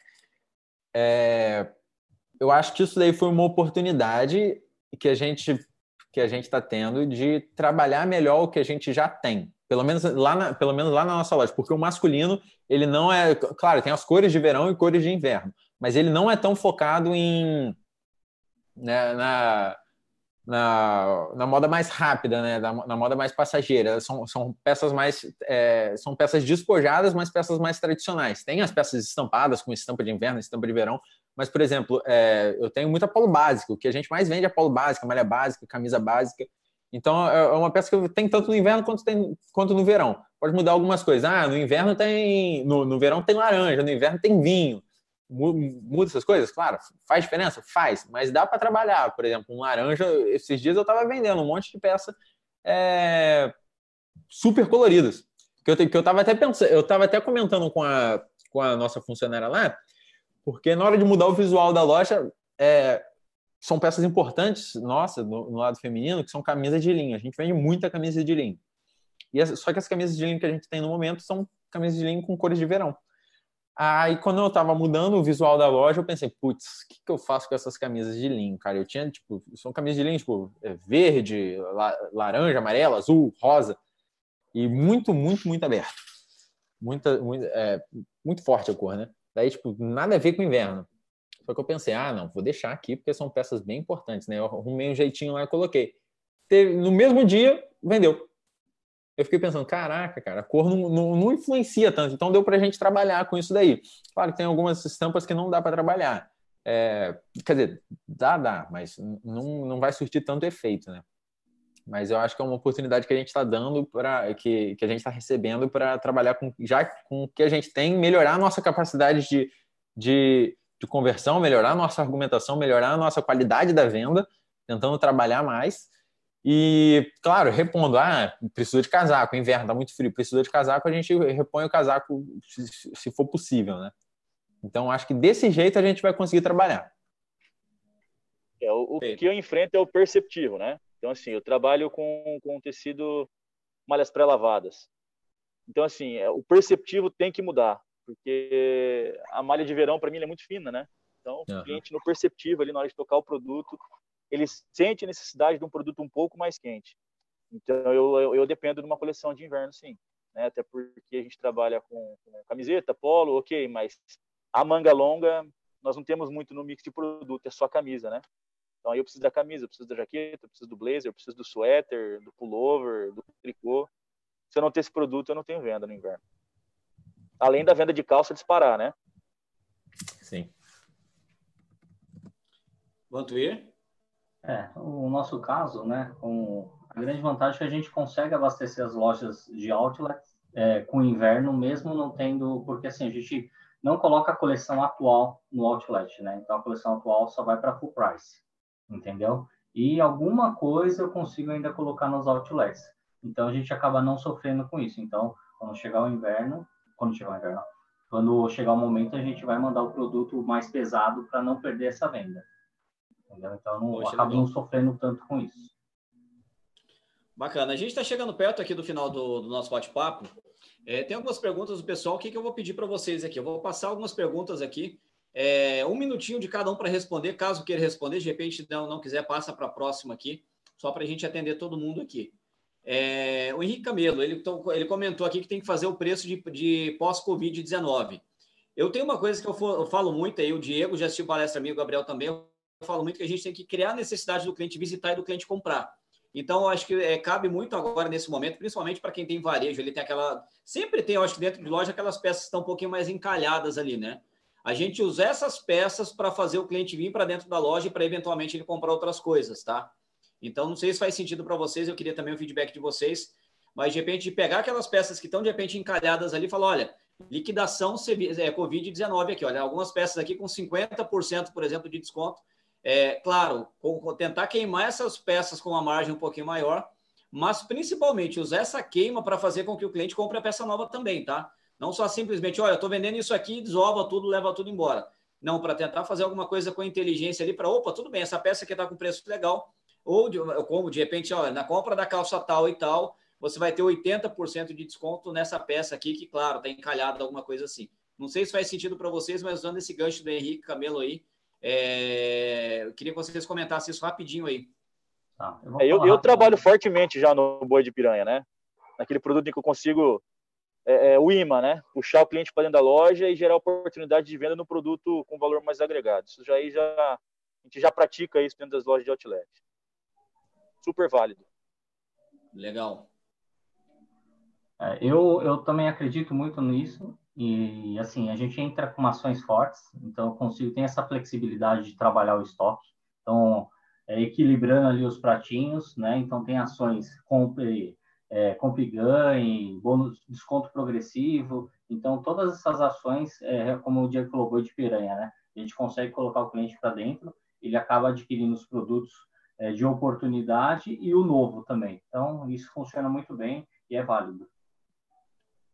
É, eu acho que isso daí foi uma oportunidade que a gente que a gente está tendo de trabalhar melhor o que a gente já tem. Pelo menos lá na, pelo menos lá na nossa loja, porque o masculino ele não é, claro, tem as cores de verão e cores de inverno, mas ele não é tão focado em né, na, na, na moda mais rápida, né, na, na moda mais passageira. São, são peças mais é, são peças despojadas, mas peças mais tradicionais. Tem as peças estampadas com estampa de inverno, estampa de verão, mas por exemplo, é, eu tenho muito polo básico. O que a gente mais vende é polo básico, malha básica, camisa básica. Então é, é uma peça que tem tanto no inverno quanto, tem, quanto no verão. Pode mudar algumas coisas. Ah, no inverno tem. No, no verão tem laranja, no inverno tem vinho. Muda essas coisas? Claro, faz diferença? Faz, mas dá para trabalhar. Por exemplo, um laranja, esses dias eu estava vendendo um monte de peça é, super coloridas. Que eu, que eu tava até pensando, eu estava até comentando com a, com a nossa funcionária lá, porque na hora de mudar o visual da loja, é, são peças importantes, nossa, no, no, lado feminino, que são camisas de linho. A gente vende muita camisa de linho. E as, só que as camisas de linho que a gente tem no momento são camisas de linho com cores de verão. Aí, quando eu tava mudando o visual da loja, eu pensei, putz, o que, que eu faço com essas camisas de linho, cara? Eu tinha, tipo, são camisas de linho, tipo, é, verde, laranja, amarelo, azul, rosa. E muito, muito, muito aberto. Muita, é, muito forte a cor, né? Daí, tipo, nada a ver com o inverno. Só que eu pensei, ah, não, vou deixar aqui porque são peças bem importantes, né? Eu arrumei um jeitinho lá e coloquei. Teve, no mesmo dia, vendeu. Eu fiquei pensando, caraca, cara, a cor não, não, não influencia tanto, então deu para a gente trabalhar com isso daí. Claro que tem algumas estampas que não dá para trabalhar. É, quer dizer, dá, dá, mas não, não vai surtir tanto efeito, né? Mas eu acho que é uma oportunidade que a gente está dando para que, que a gente está recebendo para trabalhar com já com o que a gente tem, melhorar a nossa capacidade de, de de conversão, melhorar a nossa argumentação, melhorar a nossa qualidade da venda, tentando trabalhar mais. E, claro, repondo, ah, precisa de casaco, inverno, está muito frio, precisa de casaco, a gente repõe o casaco se, se for possível, né? Então, acho que desse jeito a gente vai conseguir trabalhar. É, o, o que eu enfrento é o perceptivo, né? Então, assim, eu trabalho com, com tecido malhas pré-lavadas. Então, assim, é, o perceptivo tem que mudar porque a malha de verão para mim é muito fina, né? Então, o cliente no perceptivo ali na hora de tocar o produto, ele sente a necessidade de um produto um pouco mais quente. Então, eu, eu, eu dependo de uma coleção de inverno, sim. Né? Até porque a gente trabalha com, com, camiseta, polo, ok, mas a manga longa nós não temos muito no mix de produto, é só camisa, né? Então, aí eu preciso da camisa, eu preciso da jaqueta, eu preciso do blazer, eu preciso do suéter, do pullover, do tricô. Se eu não ter esse produto, eu não tenho venda no inverno além da venda de calça disparar, né? Sim. Vantuir? É, o nosso caso, né, com a grande vantagem é que a gente consegue abastecer as lojas de outlet é, com inverno, mesmo não tendo, porque assim, a gente não coloca a coleção atual no outlet, né? Então a coleção atual só vai para full price, entendeu? E alguma coisa eu consigo ainda colocar nos outlets. Então a gente acaba não sofrendo com isso. Então, quando chegar o inverno, quando chegar o inverno. Quando chegar o momento, a gente vai mandar o produto mais pesado para não perder essa venda. Entendeu? Então, não Poxa, acabo não sofrendo tanto com isso. Bacana. A gente está chegando perto aqui do final do, do nosso bate-papo. É, tem algumas perguntas do pessoal. O que, que eu vou pedir para vocês aqui? Eu vou passar algumas perguntas aqui. É, um minutinho de cada um para responder. Caso queira responder, de repente não, não quiser, passa para a próxima aqui, só para a gente atender todo mundo aqui. É, o Henrique Camelo, ele, ele comentou aqui que tem que fazer o preço de, de pós-Covid-19. Eu tenho uma coisa que eu, for, eu, falo muito aí, o Diego já assistiu palestra amigo, o Gabriel também, eu falo muito que a gente tem que criar a necessidade do cliente visitar e do cliente comprar. Então, eu acho que é, cabe muito agora nesse momento, principalmente para quem tem varejo, ele tem aquela. Sempre tem, eu acho que dentro de loja, aquelas peças que estão um pouquinho mais encalhadas ali, né? A gente usa essas peças para fazer o cliente vir para dentro da loja e para eventualmente ele comprar outras coisas, tá? Então, não sei se faz sentido para vocês, eu queria também o feedback de vocês, mas de repente, pegar aquelas peças que estão de repente encalhadas ali e falar: olha, liquidação é, Covid-19 aqui, olha, algumas peças aqui com 50%, por exemplo, de desconto. É, claro, com, tentar queimar essas peças com uma margem um pouquinho maior, mas principalmente usar essa queima para fazer com que o cliente compre a peça nova também, tá? Não só simplesmente, olha, eu estou vendendo isso aqui, desova tudo, leva tudo embora. Não, para tentar fazer alguma coisa com inteligência ali, para, opa, tudo bem, essa peça aqui está com preço legal, ou de, como de repente, ó, na compra da calça tal e tal, você vai ter 80% de desconto nessa peça aqui, que, claro, está encalhada alguma coisa assim. Não sei se faz sentido para vocês, mas usando esse gancho do Henrique Camelo aí, é... eu queria que vocês comentassem isso rapidinho aí. Tá, eu, é, eu, eu trabalho fortemente já no boi de piranha, né? Naquele produto em que eu consigo é, é, o imã, né? Puxar o cliente para dentro da loja e gerar oportunidade de venda no produto com valor mais agregado. Isso já aí já a gente já pratica isso dentro das lojas de outlet. Super válido. Legal. É, eu, eu também acredito muito nisso e assim a gente entra com ações fortes, então eu consigo ter essa flexibilidade de trabalhar o estoque. Então é, equilibrando ali os pratinhos, né? Então tem ações compre, é, compre ganhe, bônus, desconto progressivo. Então todas essas ações, é, como o Diego boi de piranha, né? A gente consegue colocar o cliente para dentro, ele acaba adquirindo os produtos é, de oportunidade e o novo também. Então isso funciona muito bem e é válido.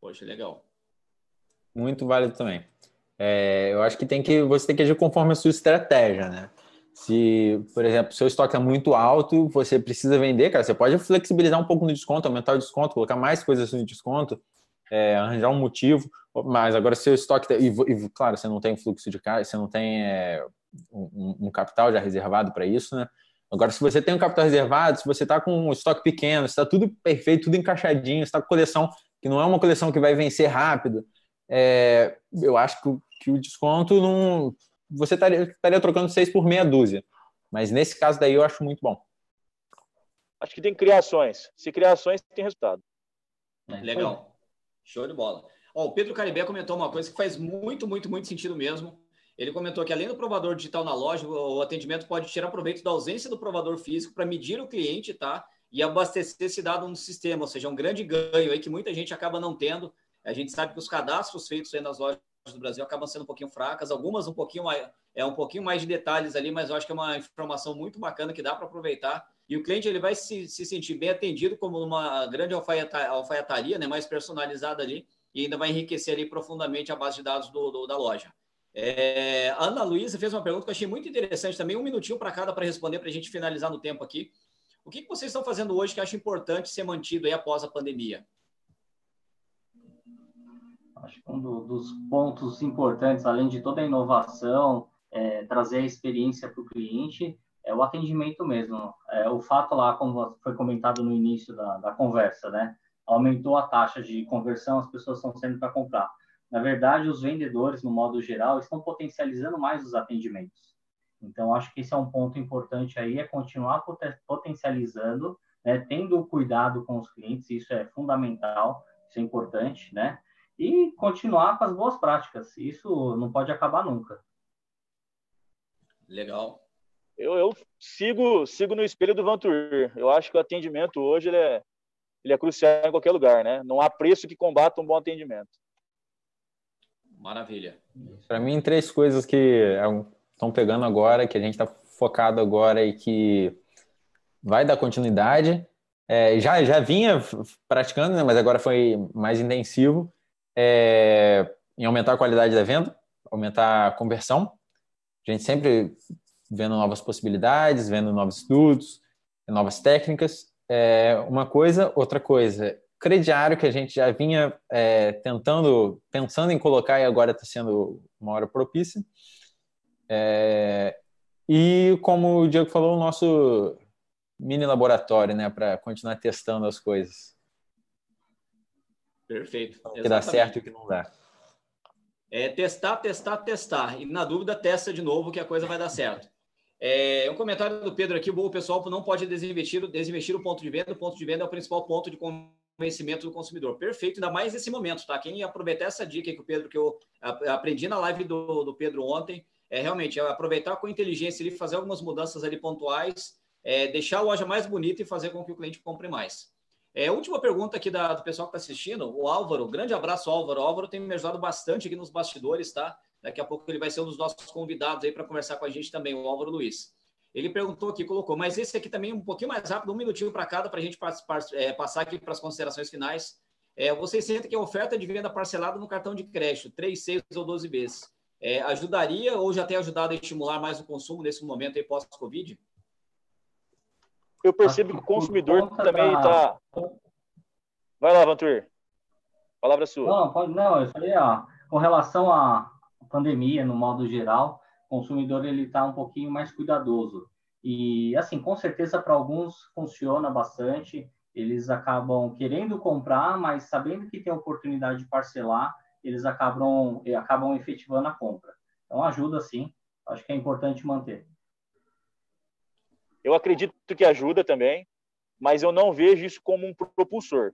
Poxa, legal. Muito válido também. É, eu acho que tem que você tem que agir conforme a sua estratégia, né? Se, por exemplo, seu estoque é muito alto, você precisa vender, cara, você pode flexibilizar um pouco no desconto, aumentar o desconto, colocar mais coisas no desconto, é, arranjar um motivo, mas agora seu estoque, tá, e, e, claro, você não tem fluxo de caixa, você não tem é, um, um, capital já reservado para isso, né? Agora, se você tem um capital reservado, se você está com um estoque pequeno, está tudo perfeito, tudo encaixadinho, está com coleção que não é uma coleção que vai vencer rápido, é, eu acho que, que o desconto não você estaria, estaria trocando seis por meia dúzia. Mas nesse caso daí eu acho muito bom. Acho que tem criações. Se criações, tem resultado. É, legal. Show de bola. Ó, o Pedro Caribé comentou uma coisa que faz muito, muito, muito sentido mesmo. Ele comentou que além do provador digital na loja, o atendimento pode tirar proveito da ausência do provador físico para medir o cliente, tá? E abastecer esse dado no sistema, ou seja, um grande ganho aí que muita gente acaba não tendo. A gente sabe que os cadastros feitos aí nas lojas do Brasil acabam sendo um pouquinho fracas, algumas um pouquinho mais, é um pouquinho mais de detalhes ali, mas eu acho que é uma informação muito bacana que dá para aproveitar. E o cliente ele vai se, se sentir bem atendido como uma grande alfaiataria, né, mais personalizada ali, e ainda vai enriquecer ali profundamente a base de dados do, do da loja. É, Ana Luísa fez uma pergunta que eu achei muito interessante também, um minutinho para cada para responder, para a gente finalizar no tempo aqui. O que, que vocês estão fazendo hoje que acha importante ser mantido aí após a pandemia? Acho que um dos pontos importantes, além de toda a inovação, é, trazer a experiência para o cliente, é o atendimento mesmo. É, o fato lá, como foi comentado no início da, da conversa, né? Aumentou a taxa de conversão, as pessoas estão sendo para comprar. Na verdade, os vendedores, no modo geral, estão potencializando mais os atendimentos. Então, acho que esse é um ponto importante aí, é continuar potencializando, né, tendo cuidado com os clientes, isso é fundamental, isso é importante, né? E continuar com as boas práticas. Isso não pode acabar nunca. Legal. Eu, eu sigo sigo no espelho do Vantuir. Eu acho que o atendimento hoje ele é, ele é crucial em qualquer lugar, né? Não há preço que combata um bom atendimento. Maravilha. Para mim, três coisas que estão pegando agora, que a gente está focado agora e que vai dar continuidade. É, já, já vinha praticando, né, mas agora foi mais intensivo é, em aumentar a qualidade da venda, aumentar a conversão. A gente sempre vendo novas possibilidades, vendo novos estudos, novas técnicas. É uma coisa, outra coisa, crediário que a gente já vinha é, tentando, pensando em colocar e agora está sendo uma hora propícia. É, e como o Diego falou, o nosso mini laboratório, né, para continuar testando as coisas. Perfeito. O que dá certo e o que não dá. É testar, testar, testar. E na dúvida, testa de novo que a coisa vai dar certo. É, um comentário do Pedro aqui, o pessoal não pode desinvestir, desinvestir o ponto de venda. O ponto de venda é o principal ponto de convencimento do consumidor. Perfeito, ainda mais nesse momento, tá? Quem aproveitar essa dica que o Pedro, que eu aprendi na live do, do Pedro ontem, é realmente é aproveitar com inteligência e fazer algumas mudanças ali pontuais, é, deixar a loja mais bonita e fazer com que o cliente compre mais. É, última pergunta aqui da, do pessoal que está assistindo, o Álvaro, grande abraço, Álvaro. O Álvaro tem me ajudado bastante aqui nos bastidores, tá? Daqui a pouco ele vai ser um dos nossos convidados aí para conversar com a gente também, o Álvaro Luiz. Ele perguntou aqui, colocou, mas esse aqui também um pouquinho mais rápido, um minutinho para cada, para a gente é, passar aqui para as considerações finais. É, vocês sentem que a oferta de venda parcelada no cartão de crédito, 3, 6 ou 12 vezes, é, ajudaria ou já tem ajudado a estimular mais o consumo nesse momento aí pós-Covid? Eu percebo que o consumidor também está. Vai lá, Vantur. Palavra sua. Não, pode, não, eu falei, ó, com relação à pandemia, no modo geral, o consumidor ele está um pouquinho mais cuidadoso. E, assim, com certeza, para alguns funciona bastante. eles acabam querendo comprar, mas sabendo que tem a oportunidade de parcelar, eles acabam, acabam efetivando a compra. Então, ajuda sim, acho que é importante manter. Eu acredito que ajuda também, mas eu não vejo isso como um propulsor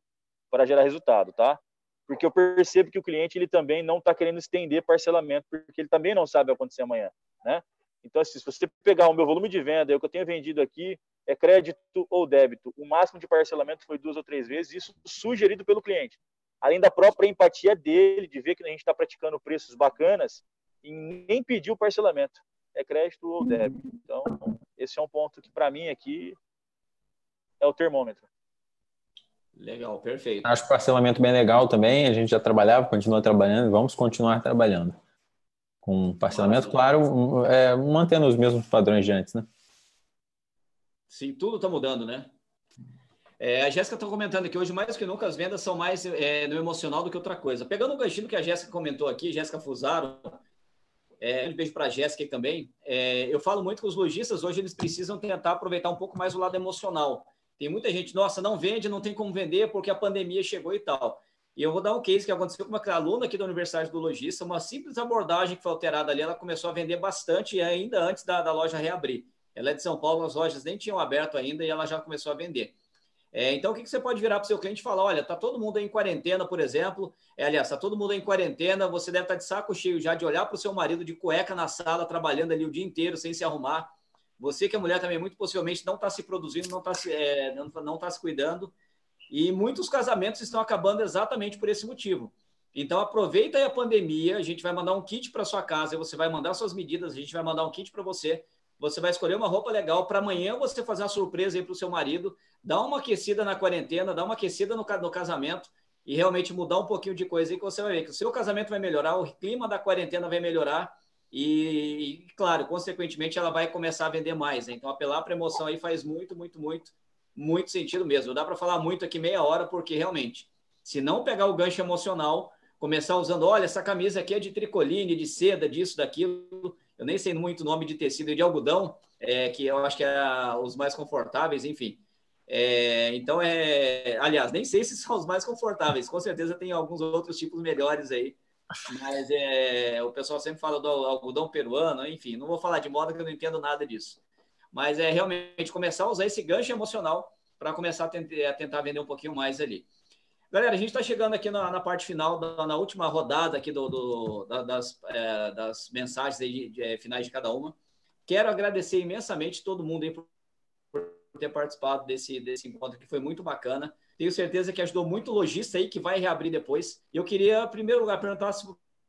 para gerar resultado, tá? Porque eu percebo que o cliente ele também não está querendo estender parcelamento, porque ele também não sabe o que acontecer amanhã, né? Então, assim, se você pegar o meu volume de venda, o que eu tenho vendido aqui, é crédito ou débito. O máximo de parcelamento foi duas ou três vezes, isso sugerido pelo cliente. Além da própria empatia dele, de ver que a gente está praticando preços bacanas e nem pedir o parcelamento. É crédito ou débito. Então, esse é um ponto que, para mim, aqui é o termômetro. Legal, perfeito. Acho o parcelamento bem legal também. A gente já trabalhava, continua trabalhando vamos continuar trabalhando. Com parcelamento, claro, é, mantendo os mesmos padrões de antes, né? Sim, tudo está mudando, né? É, a Jéssica está comentando que hoje, mais que nunca, as vendas são mais é, no emocional do que outra coisa. Pegando o ganchinho que a Jéssica comentou aqui, Jéssica Fusaro, é, um beijo para a Jéssica também. É, eu falo muito que os lojistas hoje eles precisam tentar aproveitar um pouco mais o lado emocional. Tem muita gente, nossa, não vende, não tem como vender porque a pandemia chegou e tal. E eu vou dar um case que aconteceu com uma aluna aqui da Universidade do Logista, uma simples abordagem que foi alterada ali, ela começou a vender bastante ainda antes da, da loja reabrir. Ela é de São Paulo, as lojas nem tinham aberto ainda e ela já começou a vender. É, então, o que, que você pode virar para o seu cliente e falar? Olha, está todo mundo em quarentena, por exemplo. É, aliás, está todo mundo em quarentena, você deve estar tá de saco cheio já de olhar para o seu marido de cueca na sala, trabalhando ali o dia inteiro sem se arrumar. Você que é mulher também, muito possivelmente, não está se produzindo, não está se, é, não, não tá se cuidando. E muitos casamentos estão acabando exatamente por esse motivo. Então, aproveita aí a pandemia, a gente vai mandar um kit para sua casa, você vai mandar suas medidas, a gente vai mandar um kit para você você vai escolher uma roupa legal para amanhã você fazer uma surpresa aí para o seu marido, dar uma aquecida na quarentena, dar uma aquecida no, no casamento e realmente mudar um pouquinho de coisa aí que você vai ver que o seu casamento vai melhorar, o clima da quarentena vai melhorar e, e claro, consequentemente ela vai começar a vender mais. Né? Então, apelar para emoção aí faz muito, muito, muito, muito sentido mesmo. Dá para falar muito aqui meia hora, porque realmente, se não pegar o gancho emocional, começar usando, olha, essa camisa aqui é de tricoline, de seda, disso, daquilo, eu nem sei muito o nome de tecido de algodão, é, que eu acho que é os mais confortáveis, enfim. É, então, é, aliás, nem sei se são os mais confortáveis, com certeza tem alguns outros tipos melhores aí, mas é, o pessoal sempre fala do algodão peruano, enfim, não vou falar de moda que eu não entendo nada disso. Mas é realmente começar a usar esse gancho emocional para começar a tentar, a tentar vender um pouquinho mais ali. Galera, a gente está chegando aqui na, na, parte final, da, na última rodada aqui do, do da, das, é, das mensagens de, de, é, finais de cada uma. Quero agradecer imensamente todo mundo aí por, por ter participado desse, desse encontro, que foi muito bacana. Tenho certeza que ajudou muito o lojista aí, que vai reabrir depois. Eu queria, em primeiro lugar, perguntar se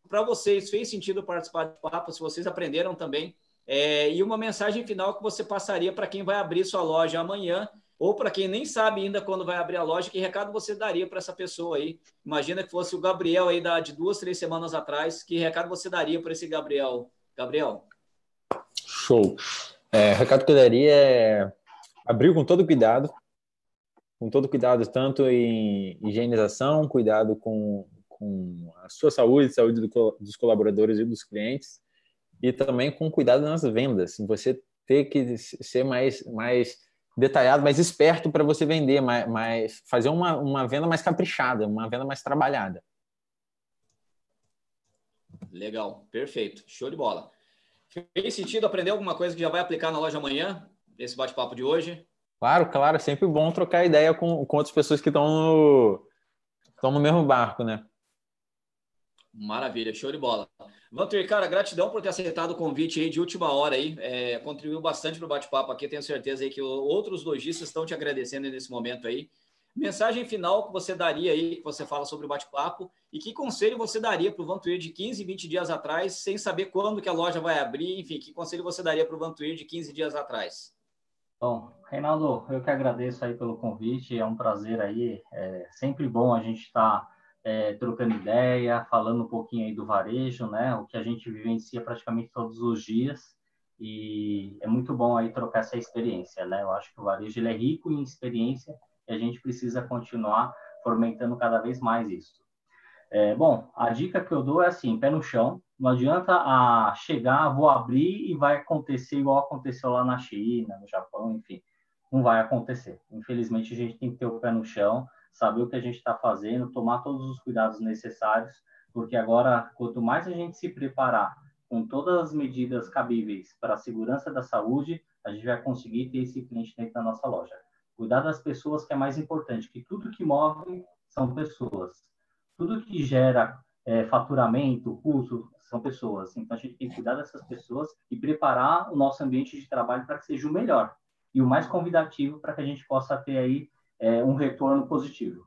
para vocês fez sentido participar do papo, se vocês aprenderam também. É, e uma mensagem final que você passaria para quem vai abrir sua loja amanhã ou para quem nem sabe ainda quando vai abrir a loja, que recado você daria para essa pessoa aí? Imagina que fosse o Gabriel aí da, de duas, três semanas atrás, que recado você daria para esse Gabriel? Gabriel? Show. É, recado que eu daria é abrir com todo cuidado, com todo cuidado, tanto em higienização, cuidado com, com a sua saúde, saúde do, dos colaboradores e dos clientes, e também com cuidado nas vendas. Você ter que ser mais, mais detalhado, mais esperto para você vender, mais, mais, fazer uma, uma venda mais caprichada, uma venda mais trabalhada. Legal, perfeito, show de bola. Fez sentido aprender alguma coisa que já vai aplicar na loja amanhã, esse bate-papo de hoje? Claro, claro, é sempre bom trocar ideia com, com outras pessoas que estão no, estão no mesmo barco, né? Maravilha, show de bola. Walter, cara, gratidão por ter aceitado o convite aí de última hora aí. É, contribuiu bastante para o bate-papo aqui. Tenho certeza aí que outros lojistas estão te agradecendo nesse momento aí. Mensagem final que você daria aí, que você fala sobre o bate-papo, e que conselho você daria para o Vantuir de 15, 20 dias atrás, sem saber quando que a loja vai abrir, enfim, que conselho você daria para o Vantuir de 15 dias atrás? Bom, Reinaldo, eu que agradeço aí pelo convite, é um prazer aí, é sempre bom a gente estar tá é, trocando ideia, falando um pouquinho aí do varejo, né? O que a gente vivencia praticamente todos os dias e é muito bom aí trocar essa experiência, né? Eu acho que o varejo ele é rico em experiência e a gente precisa continuar fomentando cada vez mais isso. É, bom, a dica que eu dou é assim, pé no chão. Não adianta a ah, chegar, vou abrir e vai acontecer igual aconteceu lá na China, no Japão, enfim. não vai acontecer. Infelizmente, a gente tem que ter o pé no chão, saber o que a gente está fazendo, tomar todos os cuidados necessários, porque agora, quanto mais a gente se preparar com todas as medidas cabíveis para a segurança da saúde, a gente vai conseguir ter esse cliente dentro da nossa loja. Cuidar das pessoas que é mais importante, que tudo que move são pessoas. Tudo que gera é, faturamento, custo, são pessoas. Então, a gente tem que cuidar dessas pessoas e preparar o nosso ambiente de trabalho para que seja o melhor e o mais convidativo para que a gente possa ter aí é, um retorno positivo.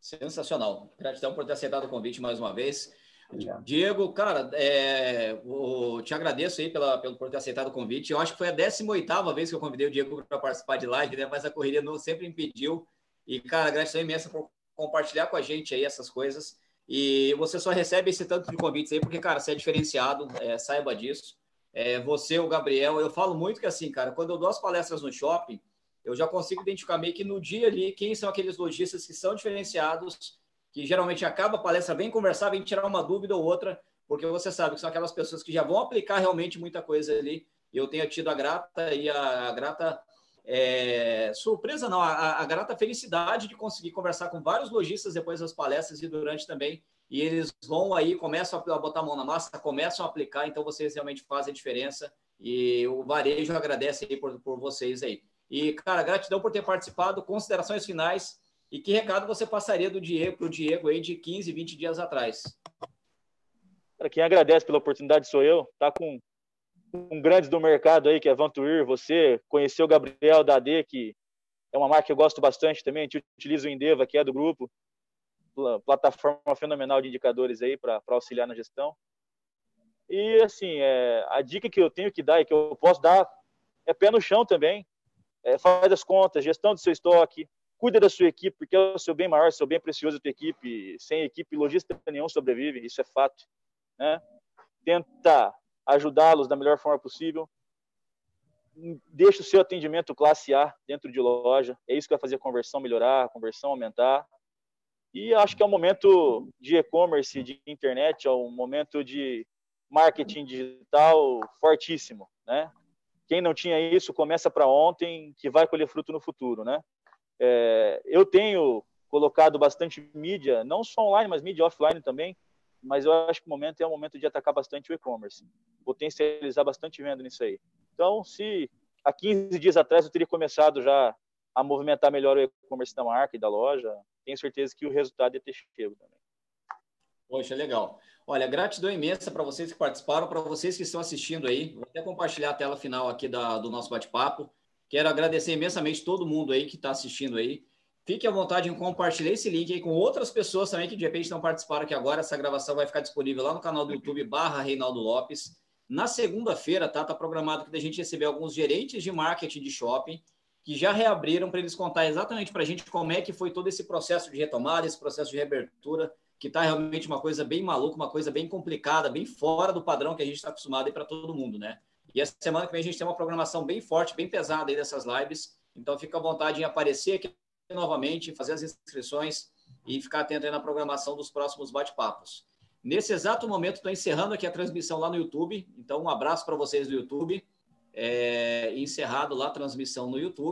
Sensacional. Gratidão por ter aceitado o convite mais uma vez. Obrigado. Diego, cara, é, o, te agradeço aí pela, pelo, por ter aceitado o convite. Eu acho que foi a 18 vez que eu convidei o Diego para participar de live, né? mas a correria não sempre impediu. E, cara, gratidão imensa por compartilhar com a gente aí essas coisas. E você só recebe esse tanto de convites aí porque, cara, você é diferenciado, é, saiba disso. É, você, o Gabriel, eu falo muito que assim, cara, quando eu dou as palestras no shopping, eu já consigo identificar meio que no dia ali quem são aqueles lojistas que são diferenciados, que geralmente acaba a palestra, vem conversar, vem tirar uma dúvida ou outra, porque você sabe que são aquelas pessoas que já vão aplicar realmente muita coisa ali. Eu tenho tido a grata e a, a grata é, surpresa, não, a, a, grata felicidade de conseguir conversar com vários lojistas depois das palestras e durante também. E eles vão aí, começam a botar a mão na massa, começam a aplicar, então vocês realmente fazem a diferença. E o varejo agradece aí por, por vocês aí. E, cara, gratidão por ter participado. Considerações finais. E que recado você passaria do Diego para o Diego aí de 15, 20 dias atrás? Para quem agradece pela oportunidade sou eu. Tá com um grandes do mercado aí, que é Vantuir, você conheceu o Gabriel da AD, que é uma marca que eu gosto bastante também, a gente utiliza o Indeva, que é do grupo, plataforma fenomenal de indicadores aí para auxiliar na gestão. E, assim, é, a dica que eu tenho que dar e que eu posso dar é pé no chão também. É, faz as contas, gestão do seu estoque, cuida da sua equipe, porque é o seu bem maior, seu bem precioso a tua equipe. Sem equipe, logística nenhum sobrevive, isso é fato. Né? Tenta ajudá-los da melhor forma possível. Deixe o seu atendimento classe A dentro de loja. É isso que vai fazer a conversão melhorar, a conversão aumentar. E acho que é um momento de e-commerce, de internet, é um momento de marketing digital fortíssimo, né? Quem não tinha isso começa para ontem, que vai colher fruto no futuro, né? É, eu tenho colocado bastante mídia, não só online, mas mídia offline também, mas eu acho que o momento é o momento de atacar bastante o e-commerce, potencializar bastante venda nisso aí. Então, se há 15 dias atrás eu teria começado já a movimentar melhor o e-commerce da marca e da loja, tenho certeza que o resultado ia ter chego também. Poxa, legal. Olha, gratidão imensa para vocês que participaram, para vocês que estão assistindo aí. Vou até compartilhar a tela final aqui da, do nosso bate-papo. Quero agradecer imensamente todo mundo aí que está assistindo aí. Fique à vontade em compartilhar esse link aí com outras pessoas também que de repente não participaram aqui agora. Essa gravação vai ficar disponível lá no canal do YouTube barra Reinaldo Lopes. Na segunda-feira, tá? Tá programado que a gente receber alguns gerentes de marketing de shopping que já reabriram para eles contar exatamente para a gente como é que foi todo esse processo de retomada, esse processo de reabertura, que está realmente uma coisa bem maluca, uma coisa bem complicada, bem fora do padrão que a gente está acostumado aí para todo mundo, né? E essa semana que vem a gente tem uma programação bem forte, bem pesada aí dessas lives. Então fica à vontade em aparecer aqui novamente, fazer as inscrições e ficar atento aí na programação dos próximos bate-papos. Nesse exato momento, estou encerrando aqui a transmissão lá no YouTube. Então, um abraço para vocês do YouTube. É, encerrado lá a transmissão no YouTube.